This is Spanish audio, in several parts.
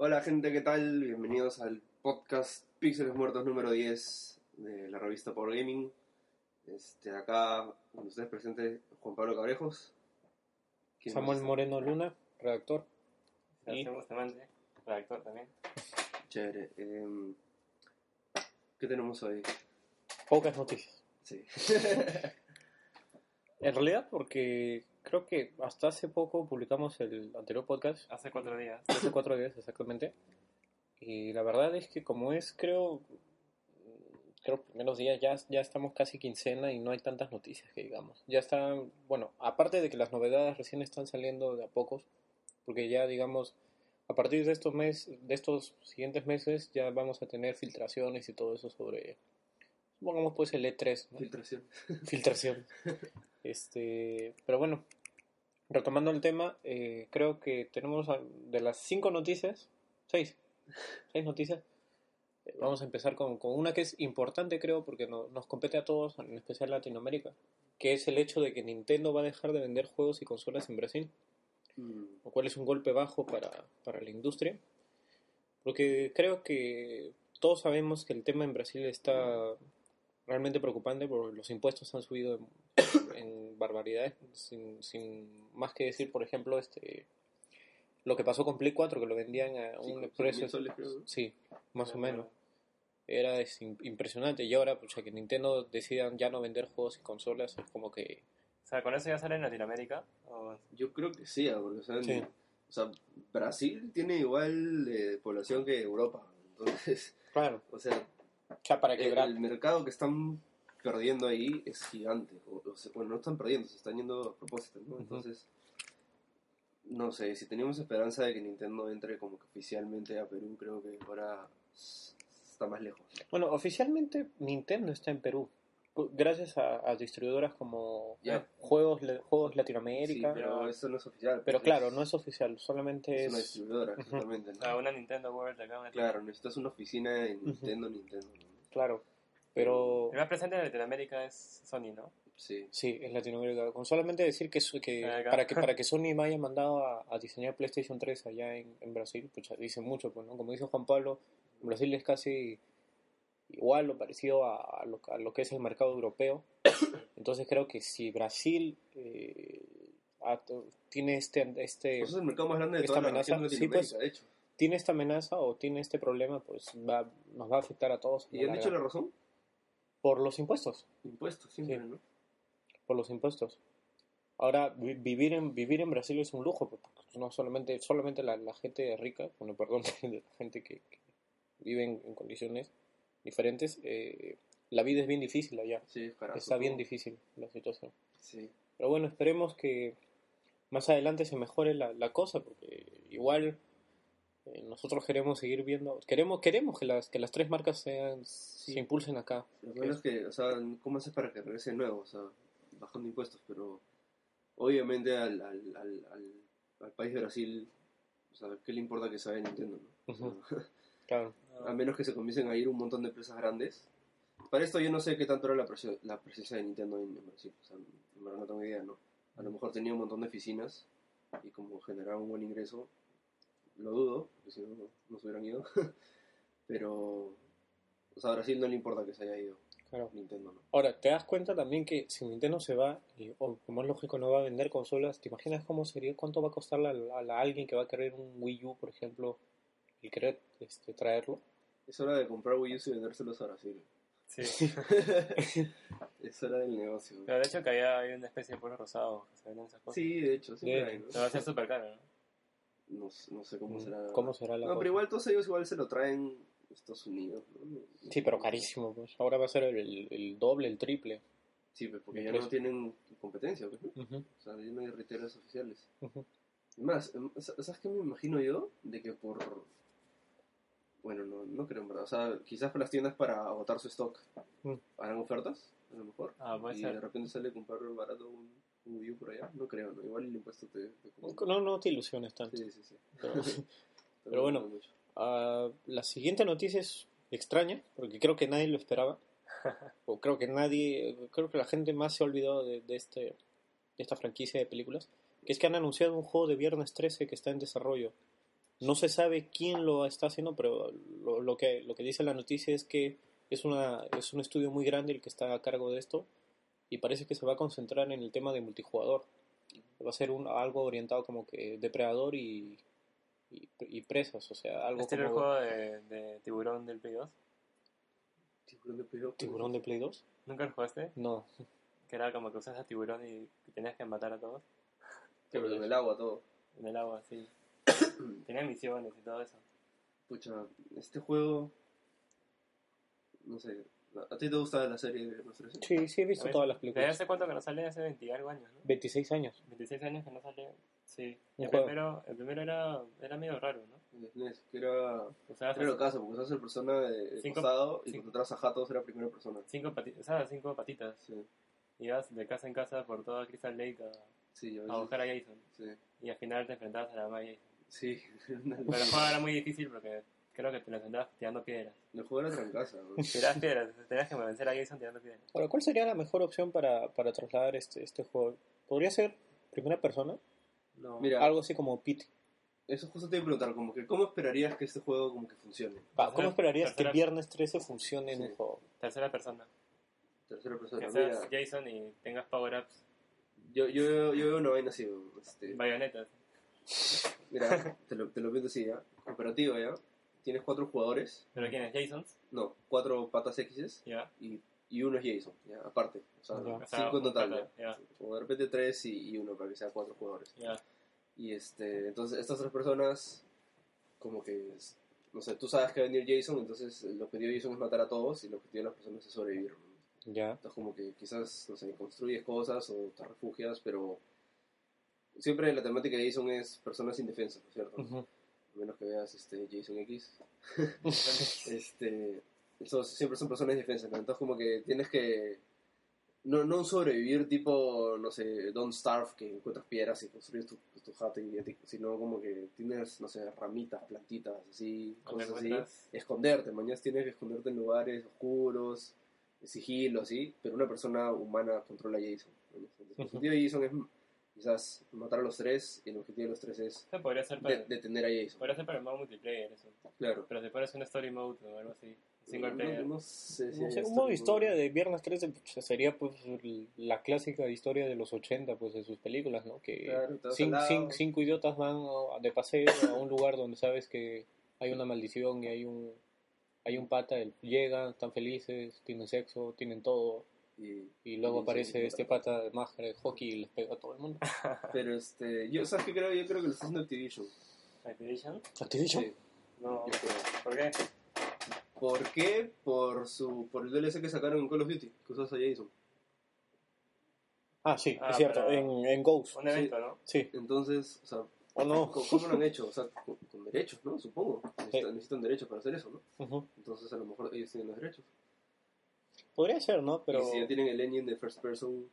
Hola gente, ¿qué tal? Bienvenidos al podcast Píxeles Muertos número 10 de la revista Power Gaming. Este, acá con ustedes presente Juan Pablo Cabrejos. ¿Quién Samuel? Moreno Luna, redactor. Y- Sebastián Bustamante, redactor también. Chévere. em, ¿Qué tenemos hoy? Pocas noticias. Sí. En realidad, porque creo que hasta hace poco publicamos el anterior podcast, Hace cuatro días. hace cuatro días exactamente. Y la verdad es que como es, creo, creo primeros días ya, ya estamos casi quincena y no hay tantas noticias que digamos. Ya están, bueno, aparte de que las novedades recién están saliendo de a pocos, porque ya digamos, a partir de estos meses, de estos siguientes meses ya vamos a tener filtraciones y todo eso sobre, supongamos pues el E3, ¿no? Filtración. filtración. Este, pero bueno, retomando el tema, eh, creo que tenemos de las cinco noticias, seis, seis noticias. eh, Vamos a empezar con, con una que es importante, creo, porque no- nos compete a todos, en especial Latinoamérica, que es el hecho de que Nintendo va a dejar de vender juegos y consolas en Brasil, Mm, lo cual es un golpe bajo para, para la industria, porque creo que todos sabemos que el tema en Brasil está realmente preocupante porque los impuestos han subido en, en barbaridades, sin, sin más que decir, por ejemplo, este lo que pasó con Play 4, que lo vendían a Sí, un precio... 5.000 soles, creo, ¿no? Sí, más o menos. Era es im- impresionante. Y ahora, pues, que Nintendo decidan ya no vender juegos y consolas, es como que... O sea, ¿con eso ya sale en Latinoamérica? ¿O Yo creo que sí, ah, porque o sea, Sí. o sea, Brasil tiene igual de población que Europa. Entonces, Claro, o sea, ya para quebrar. el mercado que están perdiendo ahí es gigante. O, o sea, bueno, no están perdiendo, se están yendo a propósito, ¿no? Entonces, no sé, si teníamos esperanza de que Nintendo entre como que oficialmente a Perú, creo que ahora está más lejos. Bueno, oficialmente Nintendo está en Perú. Gracias a, a distribuidoras como Ya. eh, Juegos, Le- Juegos Sí, Latinoamérica. pero pero eso no es oficial. pues, claro, no es oficial, solamente es una es... distribuidora, exactamente. ¿no? sea, una Nintendo World acá? Una Claro, necesitas una oficina en Nintendo, Nintendo. ¿no? Claro, pero... El más presente en Latinoamérica es Sony, ¿no? Sí. Sí, en Latinoamérica. Con solamente decir que, que Acá. para que para que Sony me haya mandado a, a diseñar PlayStation 3 allá en, en Brasil, pues dice mucho, pues, ¿no? Como dice Juan Pablo, Brasil es casi igual o parecido a, a lo, a lo que es el mercado europeo. Entonces creo que si Brasil eh, ha- tiene este este Pues es el mercado más grande de esta toda la amenaza, región de sí, pues, Latinoamérica, de hecho. tiene esta amenaza o tiene este problema, pues va, nos va a afectar a todos. a ¿Y la han dicho la razón? Por los impuestos. Impuestos, siempre, Sí. ¿no? por los impuestos. Ahora, vi- vivir en, vivir en Brasil es un lujo, porque no solamente, solamente la, la gente rica, bueno, perdón, la gente que, que vive en, en condiciones diferentes, eh, la vida es bien difícil allá. Sí, carajo, Está bien ¿no? difícil la situación. Sí. Pero bueno, esperemos que más adelante se mejore la, la cosa, porque igual eh, nosotros queremos seguir viendo, queremos queremos que las, que las tres marcas sean, se impulsen acá. Lo bueno es que, o sea, ¿cómo haces para que regrese de nuevo? O sea, bajando impuestos, pero obviamente al, al, al, al, al país de Brasil, o sea, ¿qué le importa que se vaya Nintendo, no? O sea, Ujú. Claro. a menos que se comiencen a ir un montón de empresas grandes. Para esto yo no sé qué tanto era la, presi- la presencia de Nintendo en, en Brasil, o sea, en verdad no tengo idea, ¿no? A lo mejor tenía un montón de oficinas y como generaba un buen ingreso, lo dudo, porque si no, no, no se hubieran ido. pero, o sea, a Brasil no le importa que se haya ido Claro. Nintendo, ¿no? Ahora, te das cuenta también que si Nintendo se va, y, o como es lógico, no va a vender consolas, ¿te imaginas cómo sería, cuánto va a costarle a, a- a alguien que va a querer un Wii U, por ejemplo, y querer este, traerlo? Es hora de comprar Wii U y vendérselos a Brasil. Sí. es hora del negocio. Pero de hecho que había hay una especie de polvo rosado que se venden esas cosas. Sí, de hecho, ¿no? Pero va a ser súper caro, ¿no? No, no sé cómo Mm, será. ¿Cómo será la No, cosa? pero igual todos ellos igual se lo traen Estados Unidos. ¿no? Sí, pero carísimo, pues. Ahora va a ser el, el doble, el triple. Sí, pues porque ya precio. no tienen competencia, pues, O sea, ya no hay retailers oficiales. Es Más, em, sa- ¿sabes qué me imagino yo? De que por... Bueno, no, no creo en verdad. O sea, quizás por las tiendas para agotar su stock Mm. harán ofertas, a lo mejor. Ah, puede y ser. de repente sale a comprar barato un, por allá. No creo, ¿no? Igual el impuesto te... te. No, no te ilusiones tanto. Sí, sí, sí. Pero, bueno. ah, la siguiente noticia es extraña, porque creo que nadie lo esperaba. o creo que nadie, creo que la gente más se ha olvidado de, de este, de esta franquicia de películas, que es que han anunciado un juego de Viernes 13 que está en desarrollo. No se sabe quién lo está haciendo, pero lo, lo que, lo que dice la noticia es que es, una, es un estudio muy grande el que está a cargo de esto y parece que se va a concentrar en el tema de multijugador. Va a ser un, algo orientado como que depredador y, y, y presas, o sea, algo ¿Este era el como juego de, de tiburón del Play 2? Tiburón de pedo. tiburón de Play 2. ¿Nunca lo jugaste? No, Que era como que usas a tiburón y y tenías que matar a todos Pero en el agua todo. en el agua, sí. Tenía misiones y todo eso. Pucha, este juego... No sé. ¿A ti te gusta la serie de los 13? sí, sí he visto todas las ¿Desde películas. hace cuánto que no sale? Hace 20 y algo años, ¿no? 26 años. 26 años que no sale. Sí. El juego. primero, el primero era, era medio raro, ¿no? El SNES, que era... Usabas Era lo caso, porque usas el persona de, de Cinco- costado y cinco- cuando entras a Jatos era primera persona. cinco, pati- usabas cinco patitas. Sí, Ibas de casa en casa por toda Crystal Lake a, sí, a a buscar a Jason. Sí, Y al final te enfrentabas a la mamá de Jason. sí. Pero el juego era muy difícil porque creo que te lo enfrentabas tirando piedras. El juego era trancasa, ¿no? Tirabas piedras, tenías que vencer a Jason tirando piedras. Ahora, ¿cuál sería la mejor opción para, para trasladar este, este juego? ¿Podría ser primera persona? No. Mira, Algo así como Pete. eso justo te iba a preguntar, como que ¿cómo esperarías que este juego como que funcione? Va, Tercera- ¿Cómo esperarías que tercera- Viernes 13 funcione en Sí. un juego? Tercera persona. Tercera Que persona. seas Mira, Jason y tengas power-ups, yo, yo, yo veo una vaina así, este, bayonetas. mira, te lo, te lo así, ¿ya? Cooperativa, ¿ya? Tienes cuatro jugadores, ¿Pero quién es? ¿Jason? no, cuatro patas X Ya. y, y uno es Jason, ¿ya? Aparte, o sea, Ya. O sea, cinco en total, pata. O de repente tres y, y uno para que sea cuatro jugadores. Y este, entonces estas tres personas, como que, es- no sé, tú sabes que va a venir Jason, entonces el objetivo de Jason es matar a todos y el objetivo de las personas es sobrevivir. ¿no? Ya. Entonces como que quizás, no sé, construyes cosas o te refugias, pero siempre la temática de Jason es personas indefensas, ¿no es cierto? Ujú. A menos que veas este Jason X. este, esos siempre son personas indefensas, ¿no? Entonces como que tienes que... No, no un sobrevivir tipo, no sé, Don't Starve, que encuentras piedras y construyes tu, tu jato, sino como que tienes, no sé, ramitas, plantitas, así, cosas así. Esconderte, mañana tienes que esconderte en lugares oscuros, sigilo, así, pero una persona humana controla a Jason. ¿no? Entonces, el de Jason es quizás matar a los tres, y el objetivo de los tres es Eso podría ser de- para, detener a Jason. podría ser para el modo multiplayer eso. Claro. Pero si pones un story mode o algo así. Single No- player. No, sé si No sé, un modo historia de Viernes 13 pues, sería pues la clásica historia de los 80 pues de sus películas, ¿no? Que Claro, te vas cin- al lado. cin- cinco idiotas van de paseo a un lugar donde sabes que hay una maldición y hay un hay un pata, llegan, están felices, tienen sexo, tienen todo Y- y luego y aparece sí, este pata de máscara de hockey y les pega a todo el mundo. Pero este, yo, ¿sabes qué creo? Yo creo que lo está haciendo Activision. Activision. Activision. Sí, No. yo creo. ¿Por qué? ¿Por qué? Por su por el DLC que sacaron en Call of Duty, que usas a Jason. Ah, sí, Ah, es cierto, en, en Ghost. Un evento, ¿no? Sí, Entonces, o sea, o no. ¿cómo, cómo lo han hecho? O sea, con, con derechos, ¿no? Supongo. Necesitan, necesitan derechos para hacer eso, ¿no? Entonces, a lo mejor ellos tienen los derechos. Podría ser, ¿no? Pero Y si ya tienen el engine de first person,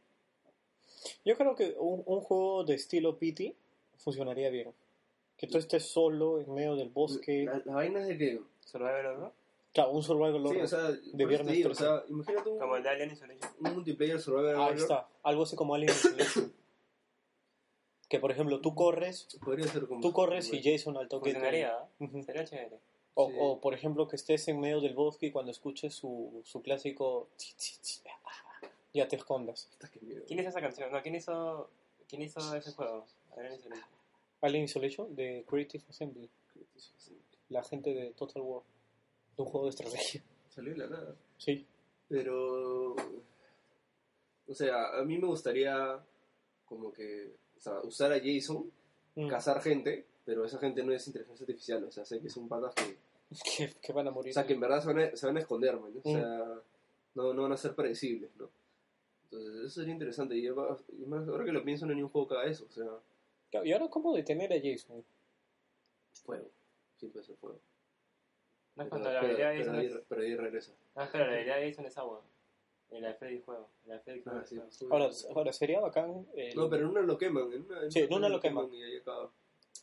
yo creo que un, un juego de estilo PT funcionaría bien. Que tú estés solo en medio del bosque. la, la vaina es de que. Survivor, ¿no? Claro, un survival Sí, horror. o sea, te Viernes digo, o 13. sea, imagínate un, Como el de Alien Isolation. un multiplayer survival Ahí horror. está, algo así como Alien Isolation. que por ejemplo tú corres, Podría ser como. tú corres y Jason al toque te- Funcionaría, ¿eh? Ujú. Sería chévere. O, Sí. o, por ejemplo que estés en medio del bosque y cuando escuches su, su clásico ya te escondas. ¿Quién hizo esa canción? No, ¿quién hizo, quién hizo ese juego? Alien Isolation. Alien Isolation de Creative Assembly, la gente de Total War, de un juego de estrategia. Salió de la nada. Sí. Pero. O sea, a mí me gustaría como que. O sea, usar a Jason, Mm. cazar gente pero esa gente no es inteligencia artificial, o sea, sé que son patas que, que, que van a morir. o sea, que en verdad se van a, se van a esconder, man, o Mm. sea, no, no van a ser predecibles, ¿no? Entonces, eso sería interesante, y, y más ahora que lo pienso, no hay ni un juego que haga eso, o sea, ¿Y ahora cómo detener a Jason? fuego, siempre es el fuego. No es Pero, cuando la pero- habilidad de pero Jason pero ahí regresa. No, espera, la habilidad de Jason es agua. En la de Freddy juego. En la de Freddy juego. Ah, sí, es- Ahora, ahora sería bacán. el- No, pero en una lo queman, en una, Sí, en una lo Y ahí acaba.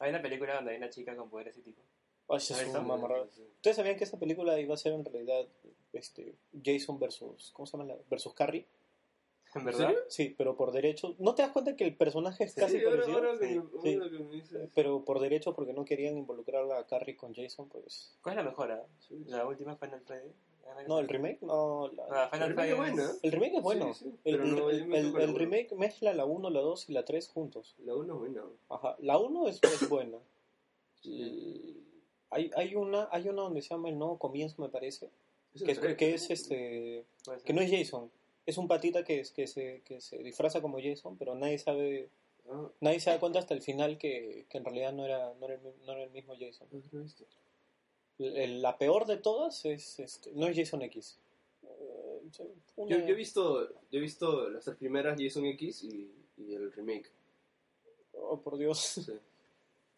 Hay una película donde hay una chica con poderes psíquicos. Ay, ese es Ahí un está. mamarrado. ¿Ustedes sabían que esa película iba a ser en realidad este, Jason versus. ¿Cómo se llama? la- Versus Carrie? ¿En ¿En verdad? Sí, pero por derecho. ¿No te das cuenta que el personaje es casi Sí, ahora, parecido? ahora que, Sí, ahora sí. que me dices. Pero por derecho, porque no querían involucrar a Carrie con Jason, pues. ¿Cuál es la mejor? ah? Sí, La última Final Freddy. No, el remake, no. la- Ah, Final El remake es buena. es- El remake es bueno. Sí, sí, el, no, remake mezcla la 1, la 2 y la 3 juntos. La 1 es buena. Ajá. La 1 es, es buena. Y hay, hay, una, hay una donde se llama El Nuevo Comienzo, me parece. Que es, este. Que no es Jason. Es un patita que, es, que, se, que se disfraza como Jason, pero nadie sabe. Ah, Nadie se da cuenta hasta el final que, que en realidad no era, no, era el, no era el mismo Jason. la peor de todas es este, no es Jason X. Eh, una- Yo, yo he visto, yo he visto las tres primeras Jason X y, y el remake. Oh, por Dios. Sí.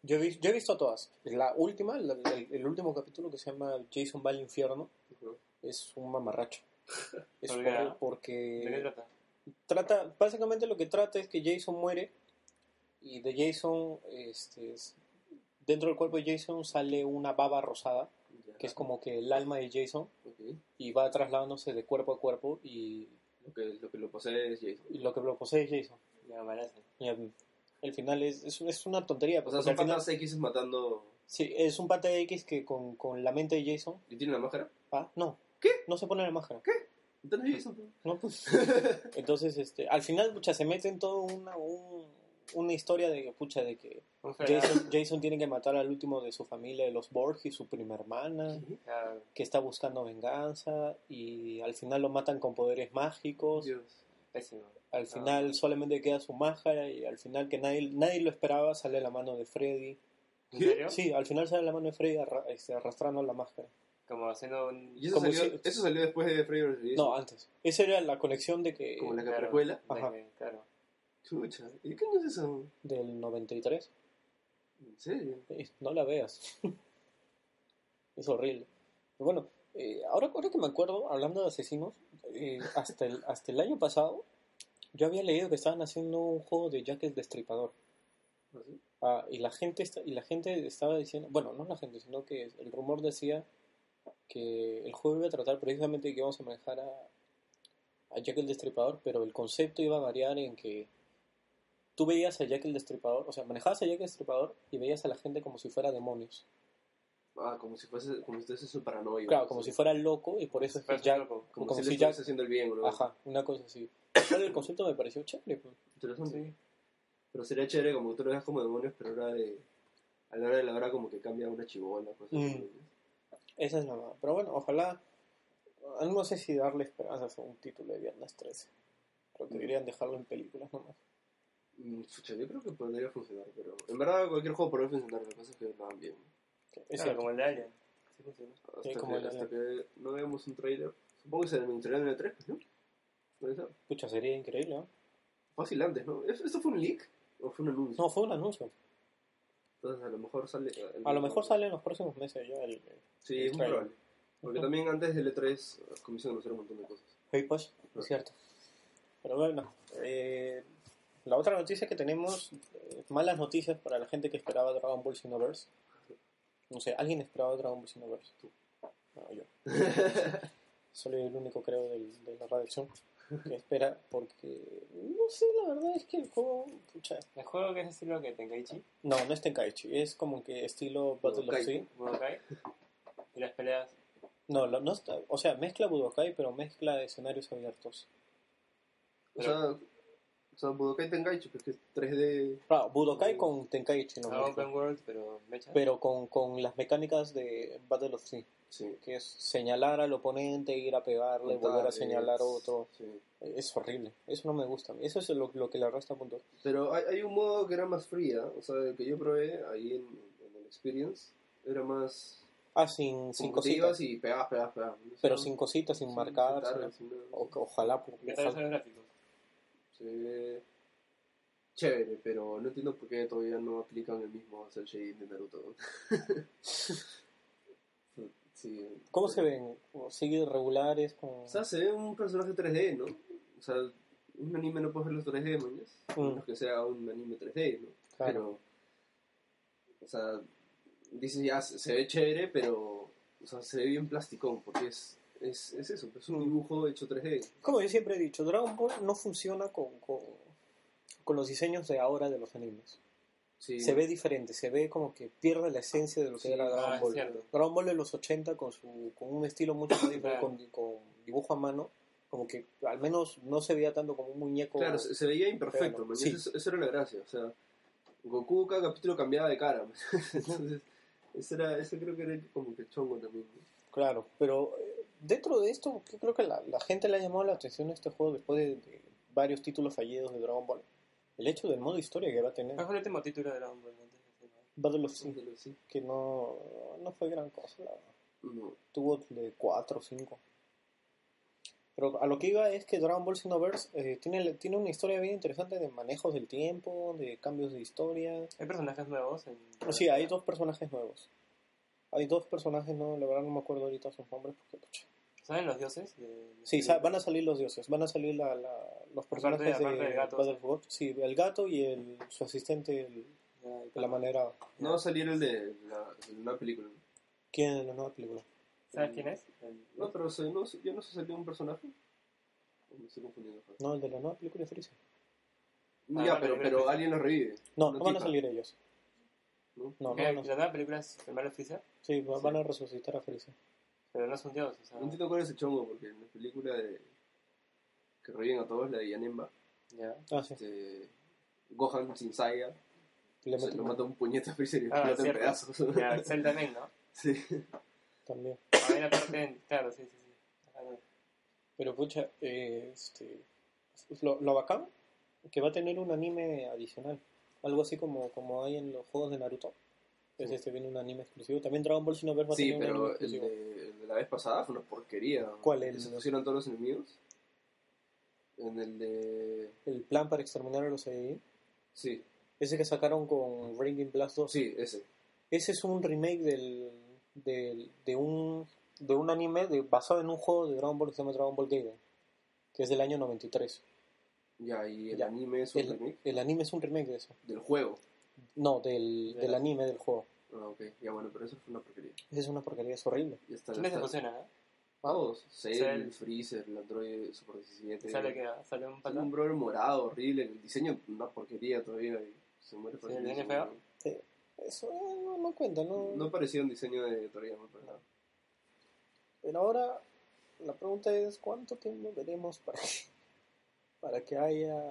Yo he, yo he visto todas. La última, la- el, el último capítulo que se llama Jason va al infierno, Ujú. es un mamarracho. Es ¿Por horrible ¿De qué porque trata? trata, básicamente lo que trata es que Jason muere y de Jason, este, es- dentro del cuerpo de Jason sale una baba rosada, Ya. que es como que el alma de Jason, Ok. y va trasladándose de cuerpo a cuerpo y, Lo que, lo que lo posee es Jason. y lo que lo posee es Jason. Ya, parece. Y al final es, es, es una tontería, O sea, son al final, patas X matando. sí, es un pata X que con, con la mente de Jason, ¿Y tiene la máscara? ah, no, ¿Qué? no se pone la máscara. Entonces es Jason. No, pues. Entonces, este, al final, pucha, se mete en toda una, un- una historia de, pucha, de que. Jason, Jason tiene que matar al último de su familia, de los Borges, su prima hermana, que está buscando venganza, y al final lo matan con poderes mágicos. Dios. pésimo. Al final solamente queda su máscara, y al final que nadie, nadie lo esperaba, sale la mano de Freddy. ¿En serio? Sí, al final sale la mano de Freddy arra- este, arrastrando la máscara. Como haciendo un... ¿Y eso Como salió, si- eso salió después de Freddy vs. Jason? No, antes. Esa era la conexión de que Como la que Claro. precuela. Ajá. que, claro. Chucha. ¿Y qué año es eso? del 93. ¿En serio? No la veas. es horrible. Pero bueno, eh, ahora, ahora que me acuerdo, hablando de asesinos, eh, hasta, el, hasta el año pasado yo había leído que estaban haciendo un juego de Jack el Destripador. ¿Ah, sí? Ah, y la gente está- y la gente estaba diciendo, bueno, no la gente, sino que el rumor decía que el juego iba a tratar precisamente de que íbamos a manejar a, a Jack el Destripador, pero el concepto iba a variar en que tú veías a Jack el Destripador, o sea, manejabas a Jack el Destripador y veías a la gente como si fuera demonios. Ah, como si fuese, como si fuese su paranoia. Claro, como si fuera loco y por eso es que Jack, loco. Como, como si, si Jack- haciendo el bien, ¿no? ajá, una cosa así. El concepto me pareció chévere. pues. Interesante. Pero sería chévere como que tú lo veas como demonios, pero ahora de, a la hora de la hora como que cambia una chivola, cosas Mm. Esa es la verdad. Pero bueno, ojalá, no sé si darle esperanzas a un título de Viernes 13. Creo que Mm. deberían dejarlo en películas nomás. Mm, Pucha, yo creo que podría funcionar, pero en verdad cualquier juego podría funcionar, la cosa es que lo hagan bien. Es Claro, como el de Alien. Sí funciona. Hasta, Sí, que, el- hasta que no veamos un trailer. Supongo que se anunciará en el 3, ¿no? Puede ser. Pucha, sería increíble, ¿no? Fácil antes, ¿no? ¿Es- ¿Esto fue un leak o fue un anuncio? No, fue un anuncio. Entonces a lo mejor sale... el- A lo mejor sale en los próximos meses ya el Sí, el es muy probable. Porque también antes del E3 comienzan a anunciar un montón de cosas. Hey, pues, es cierto. Pero bueno, eh, la otra noticia que tenemos, eh, malas noticias para la gente que esperaba Dragon Ball Xenoverse. No sé, ¿alguien esperaba Dragon Ball Xenoverse? No, yo. Soy el único, creo, del- de la redacción que espera, porque no sé, la verdad es que el juego, pucha, El juego que es estilo que Tenkaichi, no, no es Tenkaichi, es como que estilo Battle of Budokai. Sea. Budokai, y las peleas. No, lo- no está, o sea, mezcla Budokai, pero mezcla escenarios abiertos. O sea, o sea Budokai Tenkaichi, porque es 3D... Claro, Budokai con Tenkaichi, no Ah, open world, pero mecha. pero con, con las mecánicas de Battle of Sea, Sí. que es señalar al oponente, ir a pegarle, Contar, volver a señalar a otro. Sí. Es horrible, eso no me gusta. Eso es lo, lo que le resta puntos. Pero hay, hay un modo que era más fría, o sea, el que yo probé ahí en, Experience era más Ah, sin, sin cositas. y pegabas, pegabas, pegabas. ¿no? Pero Sí, sin cositas, sin sí, marcar. guitarra, sin- sin nada. o- ojalá, por- ¿Qué tal son ojalá. ve chévere, pero no entiendo por qué todavía no aplican el mismo cel shading de Naruto. sí, ¿Cómo se ven? ¿Sigue regulares? Con... O sea, se ve un personaje 3D, ¿no? O sea, un anime no puede verlo 3D, mañas. A Mm. menos que sea un anime 3D, ¿no? Claro. Pero, o sea, dices ya, se, se ve chévere, pero, o sea, se ve bien plasticón, porque es, es, es eso, es un dibujo hecho 3D. Como yo siempre he dicho, Dragon Ball no funciona con, con, con los diseños de ahora de los animes. Sí, Se ve diferente, se ve como que pierde la esencia de lo que Sí, era ah, Dragon es Ball. Dragon Ball de los 80 con, su, con un estilo mucho más diferente, con, con dibujo a mano, como que al menos no se veía tanto como un muñeco. Claro, se, se veía imperfecto, sí. Eso, eso era la gracia, o sea, Goku cada capítulo cambiaba de cara. Entonces, ese, era, creo que era como que chongo también. ¿no? Claro, pero eh, dentro de esto, yo creo que la, la gente le ha llamado la atención a este juego después de, de varios títulos fallidos de Dragon Ball. El hecho del modo historia que va a tener ¿Cuál fue el último título de Dragon Ball? Battle of sí. que no, no fue gran cosa, la verdad. No. tuvo de 4 o 5. Pero a lo que iba es que Dragon Ball Xenoverse eh, tiene, tiene una historia bien interesante de manejos del tiempo, de cambios de historia. ¿Hay personajes nuevos? En... Sí, hay dos personajes nuevos. Hay dos personajes, no, la verdad no me acuerdo ahorita sus nombres. Porque, pucha. ¿Saben los dioses? De- Sí, sa- van a salir los dioses, van a salir la, la- los personajes Aparte- aparte de del gato, Battle for- Sí, el gato y el, su asistente el- Ya, y de la manera... No va a salir el de la, una película. ¿Quién en la nueva película? ¿Sabes quién es? El- No, pero se, no, no se salió un personaje. ¿O me estoy confundiendo. No, el de la nueva película es Freezer. No, Ah, ya, vale, pero, pero alguien lo revive. No, no van a salir ellos. ¿no? No, no ¿Qué? van a- ¿La nueva película es el malo Freezer? Sí, va- van a resucitar a Freezer. Pero no es un dios, o sea... No entiendo cuál es el chongo, porque en la película de que reviven a todos, la de Yanemba, Ya. Ah, sí. este, Gohan sin Saya, Le se lo mata un puñete a Freezer y Ah, explota en cierto. pedazos. Ya, Cell también, ¿no? sí. también. Ah, hay una parte en... Claro, sí, sí, sí. Ah, no. Pero pucha, eh, este, lo, lo bacán, que va a tener un anime adicional. Algo así como, como hay en los juegos de Naruto. Es Sí. este, viene un anime exclusivo. También Dragon Ball Xenoverse va a Sí, pero el de, el de la vez pasada fue una porquería. ¿Cuál, Que se pusieron todos los enemigos. En el de... El plan para exterminar a los Saiyajin. Sí, Ese que sacaron con Ringing Blast 2. sí, ese. Ese es un remake del, del- de, un, de un anime de, basado en un juego de Dragon Ball que se llama Dragon Ball Gaiden. Que es del año 93. Ya, y el Ya. anime es un El, remake el anime es un remake de eso. del juego. No, del, De del la- anime del juego. Ah, ok. Ya, bueno, pero eso fue una porquería. Esa es una porquería, es horrible. Ya está. ¿Quiénes se está- fusionan, eh? Todos. Cell, Cell. Freezer, el Android Super 17. Sale que sale un pata. un brother morado, horrible. El diseño, una porquería todavía. Y se muere Sí, el diseño feo. Eso eh, no, no cuenta, no. No parecía un diseño de Toriyama para nada. Pero ahora la pregunta es cuánto tiempo veremos para que, para que haya,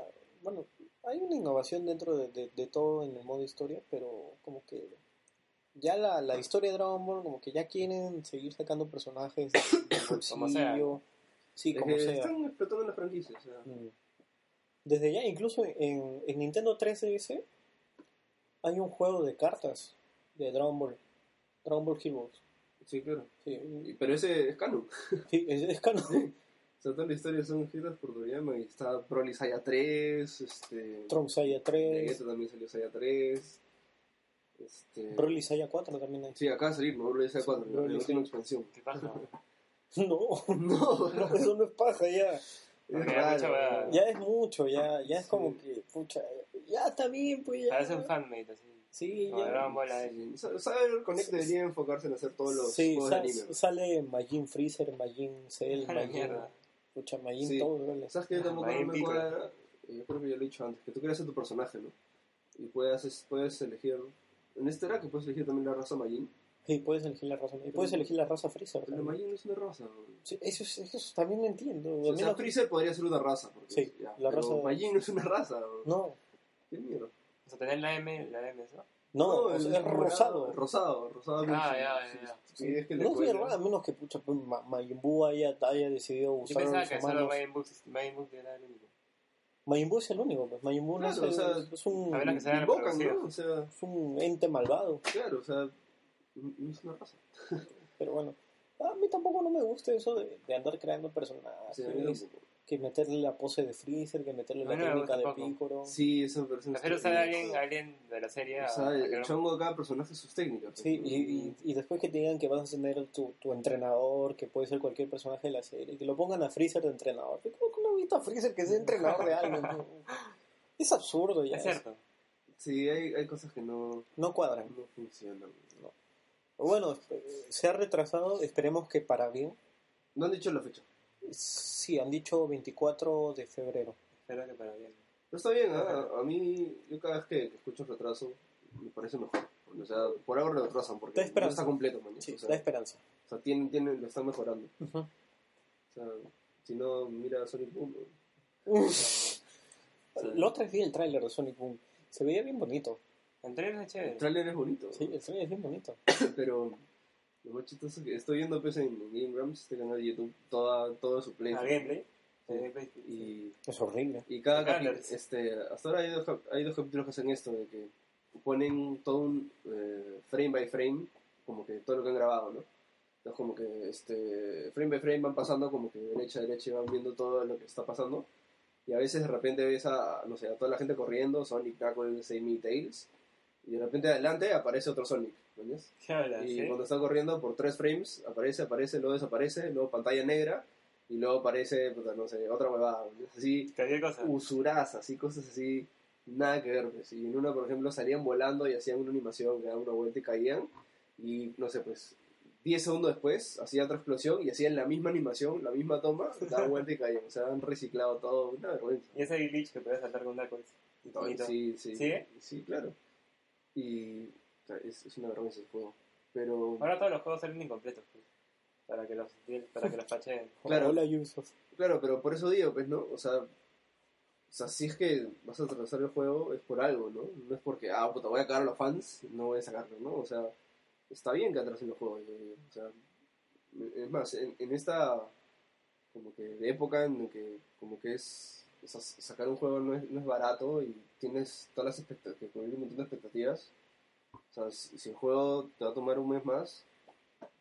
bueno, hay una innovación dentro de, de- de todo en el modo historia, pero como que ya la, la historia de Dragon Ball como que ya quieren seguir sacando personajes del Como sea. bolsillo, sí, como sea. Están explotando la franquicia. O sea, Mm. Desde ya, incluso en, en Nintendo 3DS hay un juego de cartas de Dragon Ball, Dragon Ball Heroes. sí, claro. Sí, Pero ese es canon. sí, es, es canon. sea, toda la historia son escritas por Toriyama. Y está Broly Saya 3. Este, Trunks Saya 3, Vegeta también salió Saya 3. Este, Broly Saya 4 también hay. Sí, acaba de salir, ¿no? Broly Saya 4. Broly la última expansión. ¿Qué pasa? No, No, no, eso no es paja ya. es raro. Ya es mucho, ya, ya es Sí. como que, pucha, ya está bien, pues ya. Parece un fanmate, así. Sí, Como ya. AE. Sí, Saber Connect debería enfocarse en hacer todos los Sí, juegos sa- de anime. sale Majin Freezer, Majin Cell, Majin, mierda. pucha, Majin Sí. todo, ¿vale? ¿Sabes que tampoco Ahí no me cuadra? Eh, Yo creo que ya lo he dicho antes, que tú creas a tu personaje, ¿no? Y puedes, puedes elegir... En este era que puedes elegir también la raza Majin. Sí, puedes elegir la raza, y puedes elegir la raza Freezer. Pero también. Majin no es una raza. ¿no? Sí, eso, es- eso también no entiendo. O sea, no- Freezer podría ser una raza. Porque, Sí, ya, la pero raza Majin no es una raza. ¿no? no, ¿Qué mierda? O sea, tener la M, la M, ¿no? No, o el sea, es morado, rosado. Rosado, rosado. Ah, mucho. ya, ya, Sí, ya. sí, es que le No es cuelga. verdad, a menos que pucha, pues, Ma- Majin Buu haya, haya decidido Yo usar a pensaba los que solo humanos. Majin Buu Majin Buu era el único. Majin Buu es el único, pues Majin Buu no es, o el- sea, es un, A que Invocan. ¿no? O sea, es un ente malvado, claro, o sea, no es una raza. pero bueno. A mí tampoco no me gusta eso de, de andar creando personajes, Sí, a mí tampoco. Que meterle la pose de Freezer, que meterle la técnica de. Piccolo. Sí, eso me Prefiero usar a alguien, alguien de la serie. O a- sea, a que el chongo de cada personaje sus técnicas. pues, Sí, y, y, y después que te digan que vas a tener tu, tu entrenador, que puede ser cualquier personaje de la serie, que lo pongan a Freezer de entrenador. ¿Cómo que no he visto a Freezer que sea entrenador de algo? No. Es absurdo ya. Es cierto. Sí, hay, hay cosas que no, No cuadran. no funcionan. Bueno, eh, se ha retrasado, esperemos que para bien. No han dicho la fecha. Sí, han dicho 24 de febrero. Espero que para bien. Está bien, ¿ah? a mí, yo cada vez que escucho retraso, me parece mejor. O sea, por algo lo retrasan, porque no está completo, man. Sí, o sea, da esperanza. o sea, tienen, tienen, lo están mejorando. O sea, si no, mira Sonic Boom. ¿no? La otra vez vi el tráiler de Sonic Boom. Se veía bien bonito. El trailer es El chévere. tráiler es bonito, Sí, el tráiler es bien bonito. pero lo más chistoso es que estoy viendo pues, en Game Grumps, este canal de YouTube, toda, todo su playthrough. gameplay. Y Es horrible. Y cada capítulo, este, hasta ahora hay dos, hay dos capítulos que hacen esto, de que ponen todo un eh, frame by frame, como que todo lo que han grabado, ¿no? Entonces como que este, frame by frame van pasando como que de derecha a derecha y van viendo todo lo que está pasando. Y a veces de repente ves a, no sé, a toda la gente corriendo, Sonic, Knuckles, Amy, Tails, y de repente adelante aparece otro Sonic, Y cuando está corriendo por tres frames, aparece, aparece, luego desaparece, luego pantalla negra, y luego aparece, puta, no sé, otra huevada. Así, cosa. usuras, así, cosas así, nada que ver. Pues. Y en una, por ejemplo, salían volando y hacían una animación, que daban una vuelta y caían, y no sé, pues 10 segundos después hacían otra explosión y hacían la misma animación, la misma toma, daban vuelta y caían. O sea, han reciclado todo, una vergüenza. Y ese glitch que puedes saltar con Knuckles. Infinito. Sí. Sí, claro. Y o sea, es, es una vergüenza el juego. Pero, Ahora todos los juegos salen incompletos. pues, para que los, para que los pacheen. Claro. Hola, Ubisoft. claro, pero por eso digo, pues, ¿no? O sea, o sea, si es que vas a atrasar el juego, es por algo, ¿no? No es porque, ah, puta, voy a cagar a los fans, no voy a sacarlo, ¿no? O sea, está bien que atrasen los juegos, yo digo. O sea, es más, en, en esta como que de época en que como que es o sea, sacar un juego no es, no es barato y tienes todas las expectativas, que cubrir un montón de expectativas. O sea, si, si el juego te va a tomar un mes más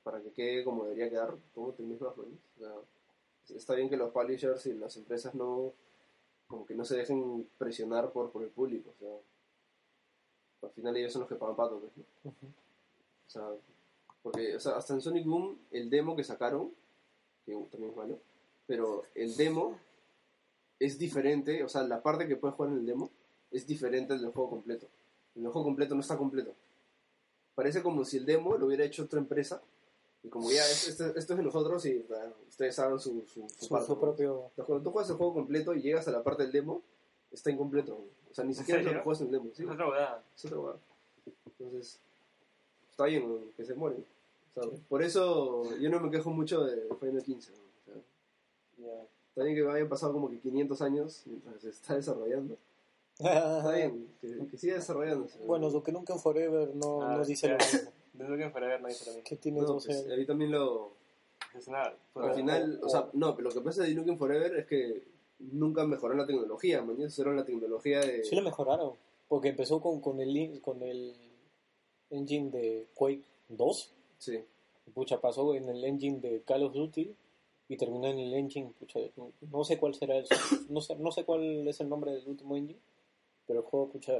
para que quede como debería quedar, tómate un mes más, ¿no? O sea, está bien que los publishers y las empresas no como que no se dejen presionar por, por el público, o sea, al final ellos son los que pagan pato, pues, ¿no? O sea, porque o sea, hasta en Sonic Boom, el demo que sacaron, que también es malo, pero el demo es diferente, o sea, la parte que puedes jugar en el demo es diferente del juego completo. El juego completo no está completo. Parece como si el demo lo hubiera hecho otra empresa, y como ya es- esto, esto es de nosotros y bueno, ustedes hagan su, su, su Su, parte, su ¿no? propio. Entonces, cuando tú juegas el juego completo y llegas a la parte del demo, está incompleto. O sea, ni siquiera es lo juegas en el demo. ¿sí? Es otra huevada. Es otra hueá. Entonces, está bien ¿no? que se mueren. O sea, por eso yo no me quejo mucho de Final 15. ¿no? O sea, Ya. está bien que hayan pasado como que 500 años mientras se está desarrollando. Está bien, que, que siga desarrollándose. bueno, Duke Nukem Forever no, Ah, no dice lo ya. mismo. De Duke Forever no dice lo mismo. Que tiene No, 12 pues, años. ahí también lo... Es una, Al pues, final, o sea, no, pero lo que pasa de Nukem Forever es que nunca mejoraron la tecnología, mañana usaron la tecnología de... Sí lo mejoraron. Porque empezó con, con, el, con el engine de Quake 2. Sí. Pucha, pasó en el engine de Call of Duty. Y terminó en el engine, pucha, no, no sé cuál será el, no sé, no sé cuál es el nombre del último engine, pero el juego, pucha,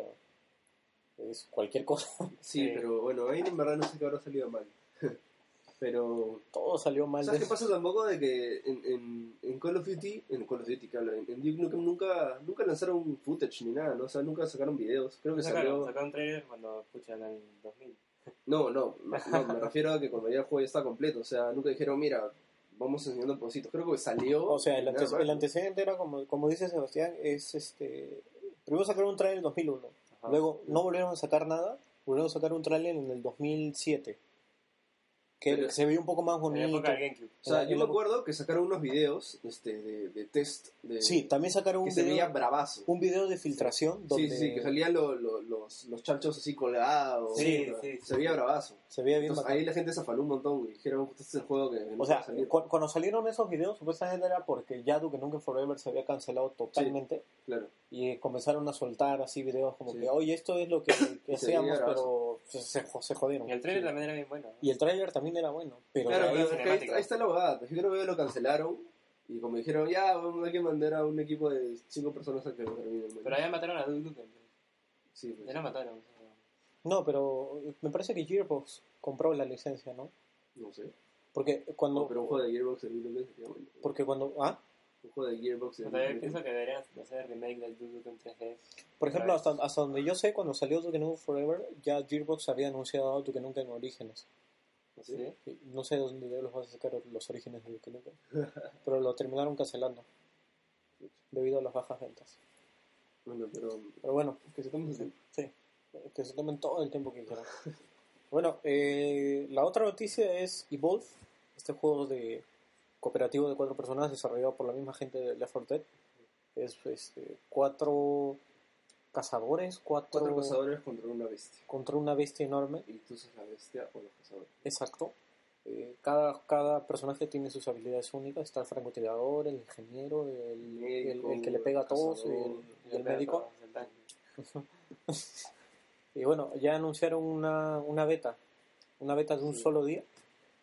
es cualquier cosa. Sí, pero bueno, ahí en verdad no sé qué habrá salido mal. pero Todo salió mal. ¿Sabes de- qué pasa tampoco? De que en, en, en Call of Duty, en Call of Duty, que hablo, en, en Duke Nukem nunca, nunca lanzaron footage ni nada, ¿no? O sea, nunca sacaron videos. Creo que sacaron, salió... sacaron trailer cuando escuchan en el 2000. No, no, no, me refiero a que cuando ya el juego ya está completo. O sea, nunca dijeron, mira, vamos enseñando positos. Creo que salió... O sea, el, antes- el antecedente era, como, como dice Sebastián, es este... Primero sacaron un trailer en el 2001. Ajá. Luego no volvieron a sacar nada. Volvieron a sacar un trailer en el 2007. Que Pero- se veía un poco más En la bonito. época del GameCube. O sea, En yo me acuerdo que sacaron unos videos este, de, de test de, Sí, también sacaron que un se veía video, bravazo. un video de filtración donde Sí, sí, que salían lo- lo- los, los chanchos así colgados. Sí, sí, Se veía bravazo. se veía bien Entonces, ahí la gente se afaló un montón y dijeron, este es el juego que no O sea, cu- cuando salieron esos videos, supuestamente era porque ya Duke Nukem Forever se había cancelado totalmente Claro. y comenzaron a soltar así videos como Sí. que, oye, esto es lo que, que hacíamos, veía pero se, se, jo- se jodieron. Y el trailer Sí. también era bien bueno. ¿no? Y el tráiler también era bueno, pero Claro, pero es que ahí, ahí está la abogada. Yo creo que lo cancelaron y como dijeron, ya, vamos, hay que mandar a un equipo de cinco personas a que lo terminen. Pero allá mataron a Duke Nukem. Sí, pues, Ya lo mataron. no, pero me parece que Gearbox compró la licencia, ¿no? no sé. Porque cuando, No, pero un juego de Gearbox bueno. porque cuando, ah, Un juego de Gearbox sea, yo pienso que deberían hacer remake del Duke Nukem 3D. por ejemplo, hasta, hasta donde yo sé, cuando salió Duke Nukem Forever, ya Gearbox había anunciado Duke Nukem Orígenes. ¿Sí? No sé de dónde los vas a sacar los orígenes de Duke Nukem, pero lo terminaron cancelando debido a las bajas ventas. Bueno, pero Pero bueno, que se tomen. Sí, que se tomen todo el tiempo que quieran. bueno, eh, la otra noticia es Evolve, este juego de cooperativo de cuatro personas desarrollado por la misma gente de Left 4 Dead. Es este, cuatro cazadores, cuatro, Cuatro cazadores contra una bestia. contra una bestia enorme. Y tú sos la bestia o los cazadores. Exacto. Eh, cada, cada personaje tiene sus habilidades únicas. Está el francotirador, el ingeniero, el, el, Médico, el que le pega a todos, cazador, el, y el médico. Y bueno, ya anunciaron una, una beta. Una beta de un Sí. solo día.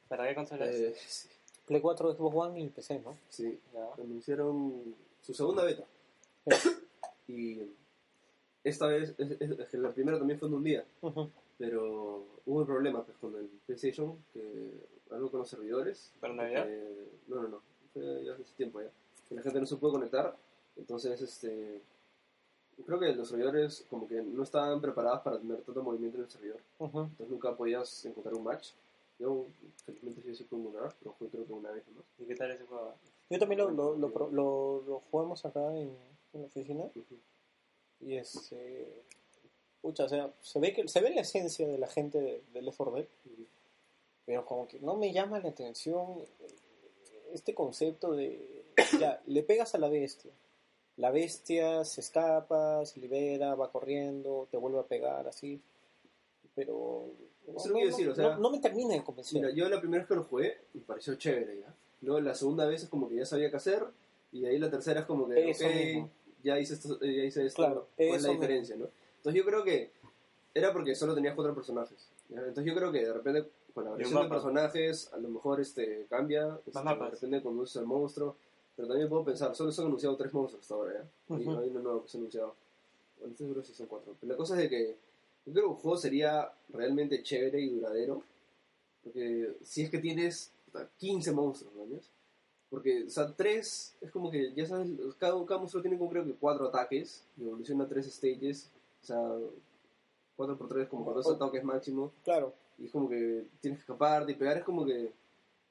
¿Para qué consola? Eh, sí, Play 4, Xbox One y PC, ¿no? sí, Ya. anunciaron su segunda beta. y esta vez, es, es- es que la primera también fue en un día. Pero hubo un problema pues, con el PlayStation, que algo con los servidores. ¿Para Navidad? que- no, no, no. Fue ya hace tiempo ya. Que la gente no se pudo conectar. Entonces, este. Creo que los servidores como que no estaban preparados para tener tanto movimiento en el servidor. Entonces nunca podías encontrar un match. Yo, felizmente, sí, sí pude encontrar, pero fue creo que una vez nomás. ¿Y qué tal ese juego? Yo también lo, lo, lo, pro- lo- lo jugamos acá en, en la oficina. Ujú. Y este. Pucha, o sea, se ve, que, se ve la esencia de la gente de, de Left 4 Dead. Pero como que no me llama la atención este concepto de. Ya, le pegas a la bestia. La bestia se escapa, se libera, va corriendo, te vuelve a pegar así. Pero. Eso o sea- no, no me termina de convencer. Mira, yo la primera vez que lo jugué me pareció chévere ya. Luego la segunda vez es como que ya sabía qué hacer. Y de ahí la tercera es como que, Eso ok, mismo. Ya hice esto, eh, ya hice esto. Claro, ¿Cuál es la mismo. diferencia, no? Entonces yo creo que era porque solo tenías cuatro personajes. ¿ya? Entonces yo creo que de repente con la variación de personajes a lo mejor este cambia. este, de repente cuando usas el monstruo. Pero también puedo pensar, solo se han anunciado tres monstruos hasta ahora, ¿ya? Y Ujú. hay uno nuevo que se ha anunciado. Bueno, estoy seguro si son cuatro. Pero la cosa es de que yo creo que un juego sería realmente chévere y duradero. Porque si es que tienes puta, 15 monstruos, ¿no? Porque, o sea, tres es como que, ya sabes, cada, cada monstruo tiene como creo que cuatro ataques. Y evoluciona tres stages. O sea, 4 por 3 como con dos O- ataques máximo. Claro. Y es como que tienes que escaparte y pegar. Es como que